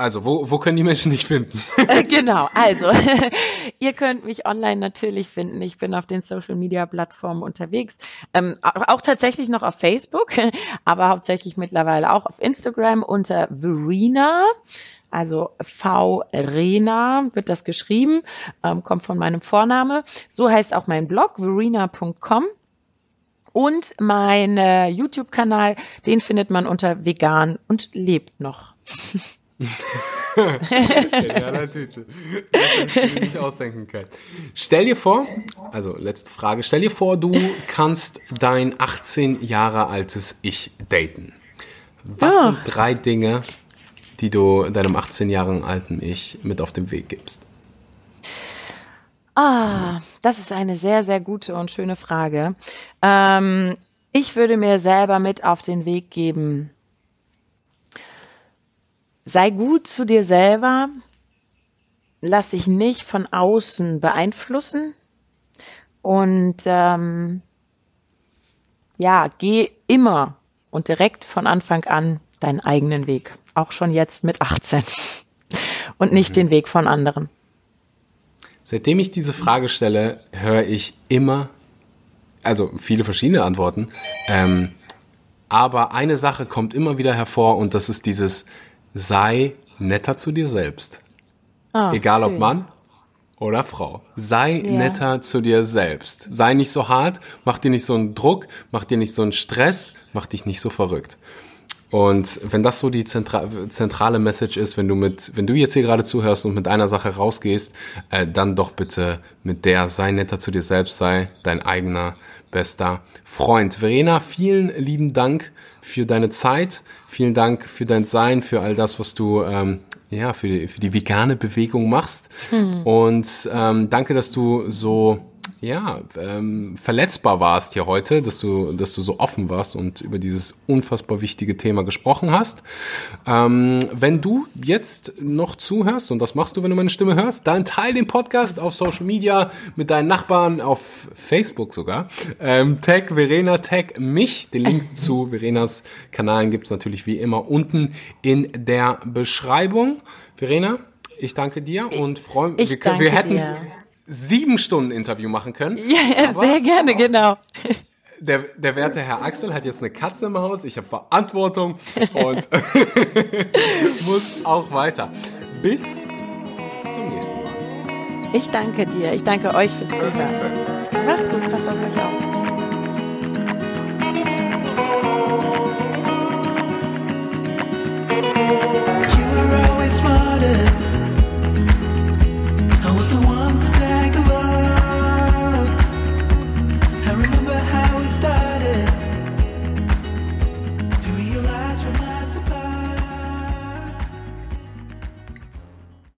Also, wo, wo können die Menschen dich finden? genau, also ihr könnt mich online natürlich finden. Ich bin auf den Social Media Plattformen unterwegs. Ähm, auch, auch tatsächlich noch auf Facebook, aber hauptsächlich mittlerweile auch auf Instagram unter Verena. Also V-Rena wird das geschrieben, ähm, kommt von meinem Vorname. So heißt auch mein Blog, verena.com. Und mein äh, YouTube-Kanal, den findet man unter vegan und lebt noch. Ja, natürlich. Das ich nicht ausdenken können. Stell dir vor, also letzte Frage, stell dir vor, du kannst dein 18 Jahre altes Ich daten. Was Ja. sind drei Dinge, die du deinem 18 Jahre alten Ich mit auf den Weg gibst? Ah, das ist eine sehr, sehr gute und schöne Frage. Ähm, ich würde mir selber mit auf den Weg geben, sei gut zu dir selber, lass dich nicht von außen beeinflussen. Und ähm, ja, geh immer und direkt von Anfang an deinen eigenen Weg, auch schon jetzt mit 18 und nicht mhm. den Weg von anderen. Seitdem ich diese Frage stelle, höre ich immer, also viele verschiedene Antworten, ähm, aber eine Sache kommt immer wieder hervor und das ist dieses sei netter zu dir selbst. Oh, Egal schön. ob Mann oder Frau. Sei ja. netter zu dir selbst. Sei nicht so hart, mach dir nicht so einen Druck, mach dir nicht so einen Stress, mach dich nicht so verrückt. Und wenn das so die zentra zentrale Message ist, wenn du mit, wenn du jetzt hier gerade zuhörst und mit einer Sache rausgehst, äh, dann doch bitte mit der, sei netter zu dir selbst, sei dein eigener bester Freund. Verena, vielen lieben Dank für deine Zeit, vielen Dank für dein Sein, für all das, was du ähm, ja für die, für die vegane Bewegung machst. Hm. Und ähm, danke, dass du so ja, ähm, verletzbar warst hier heute, dass du, dass du so offen warst und über dieses unfassbar wichtige Thema gesprochen hast. Ähm, wenn du jetzt noch zuhörst, und das machst du, wenn du meine Stimme hörst, dann teil den Podcast auf Social Media mit deinen Nachbarn, auf Facebook sogar. Ähm, tag Verena, tag mich. Den Link zu Verenas Kanalen gibt's natürlich wie immer unten in der Beschreibung. Verena, ich danke dir und freue mich. Wir, wir hätten, dir sieben Stunden Interview machen können. Ja, sehr gerne, genau. Der, der werte Herr Axel hat jetzt eine Katze im Haus, ich habe Verantwortung und muss auch weiter. Bis zum nächsten Mal. Ich danke dir, ich danke euch fürs Zuhören. Macht's gut, passt auf euch auf.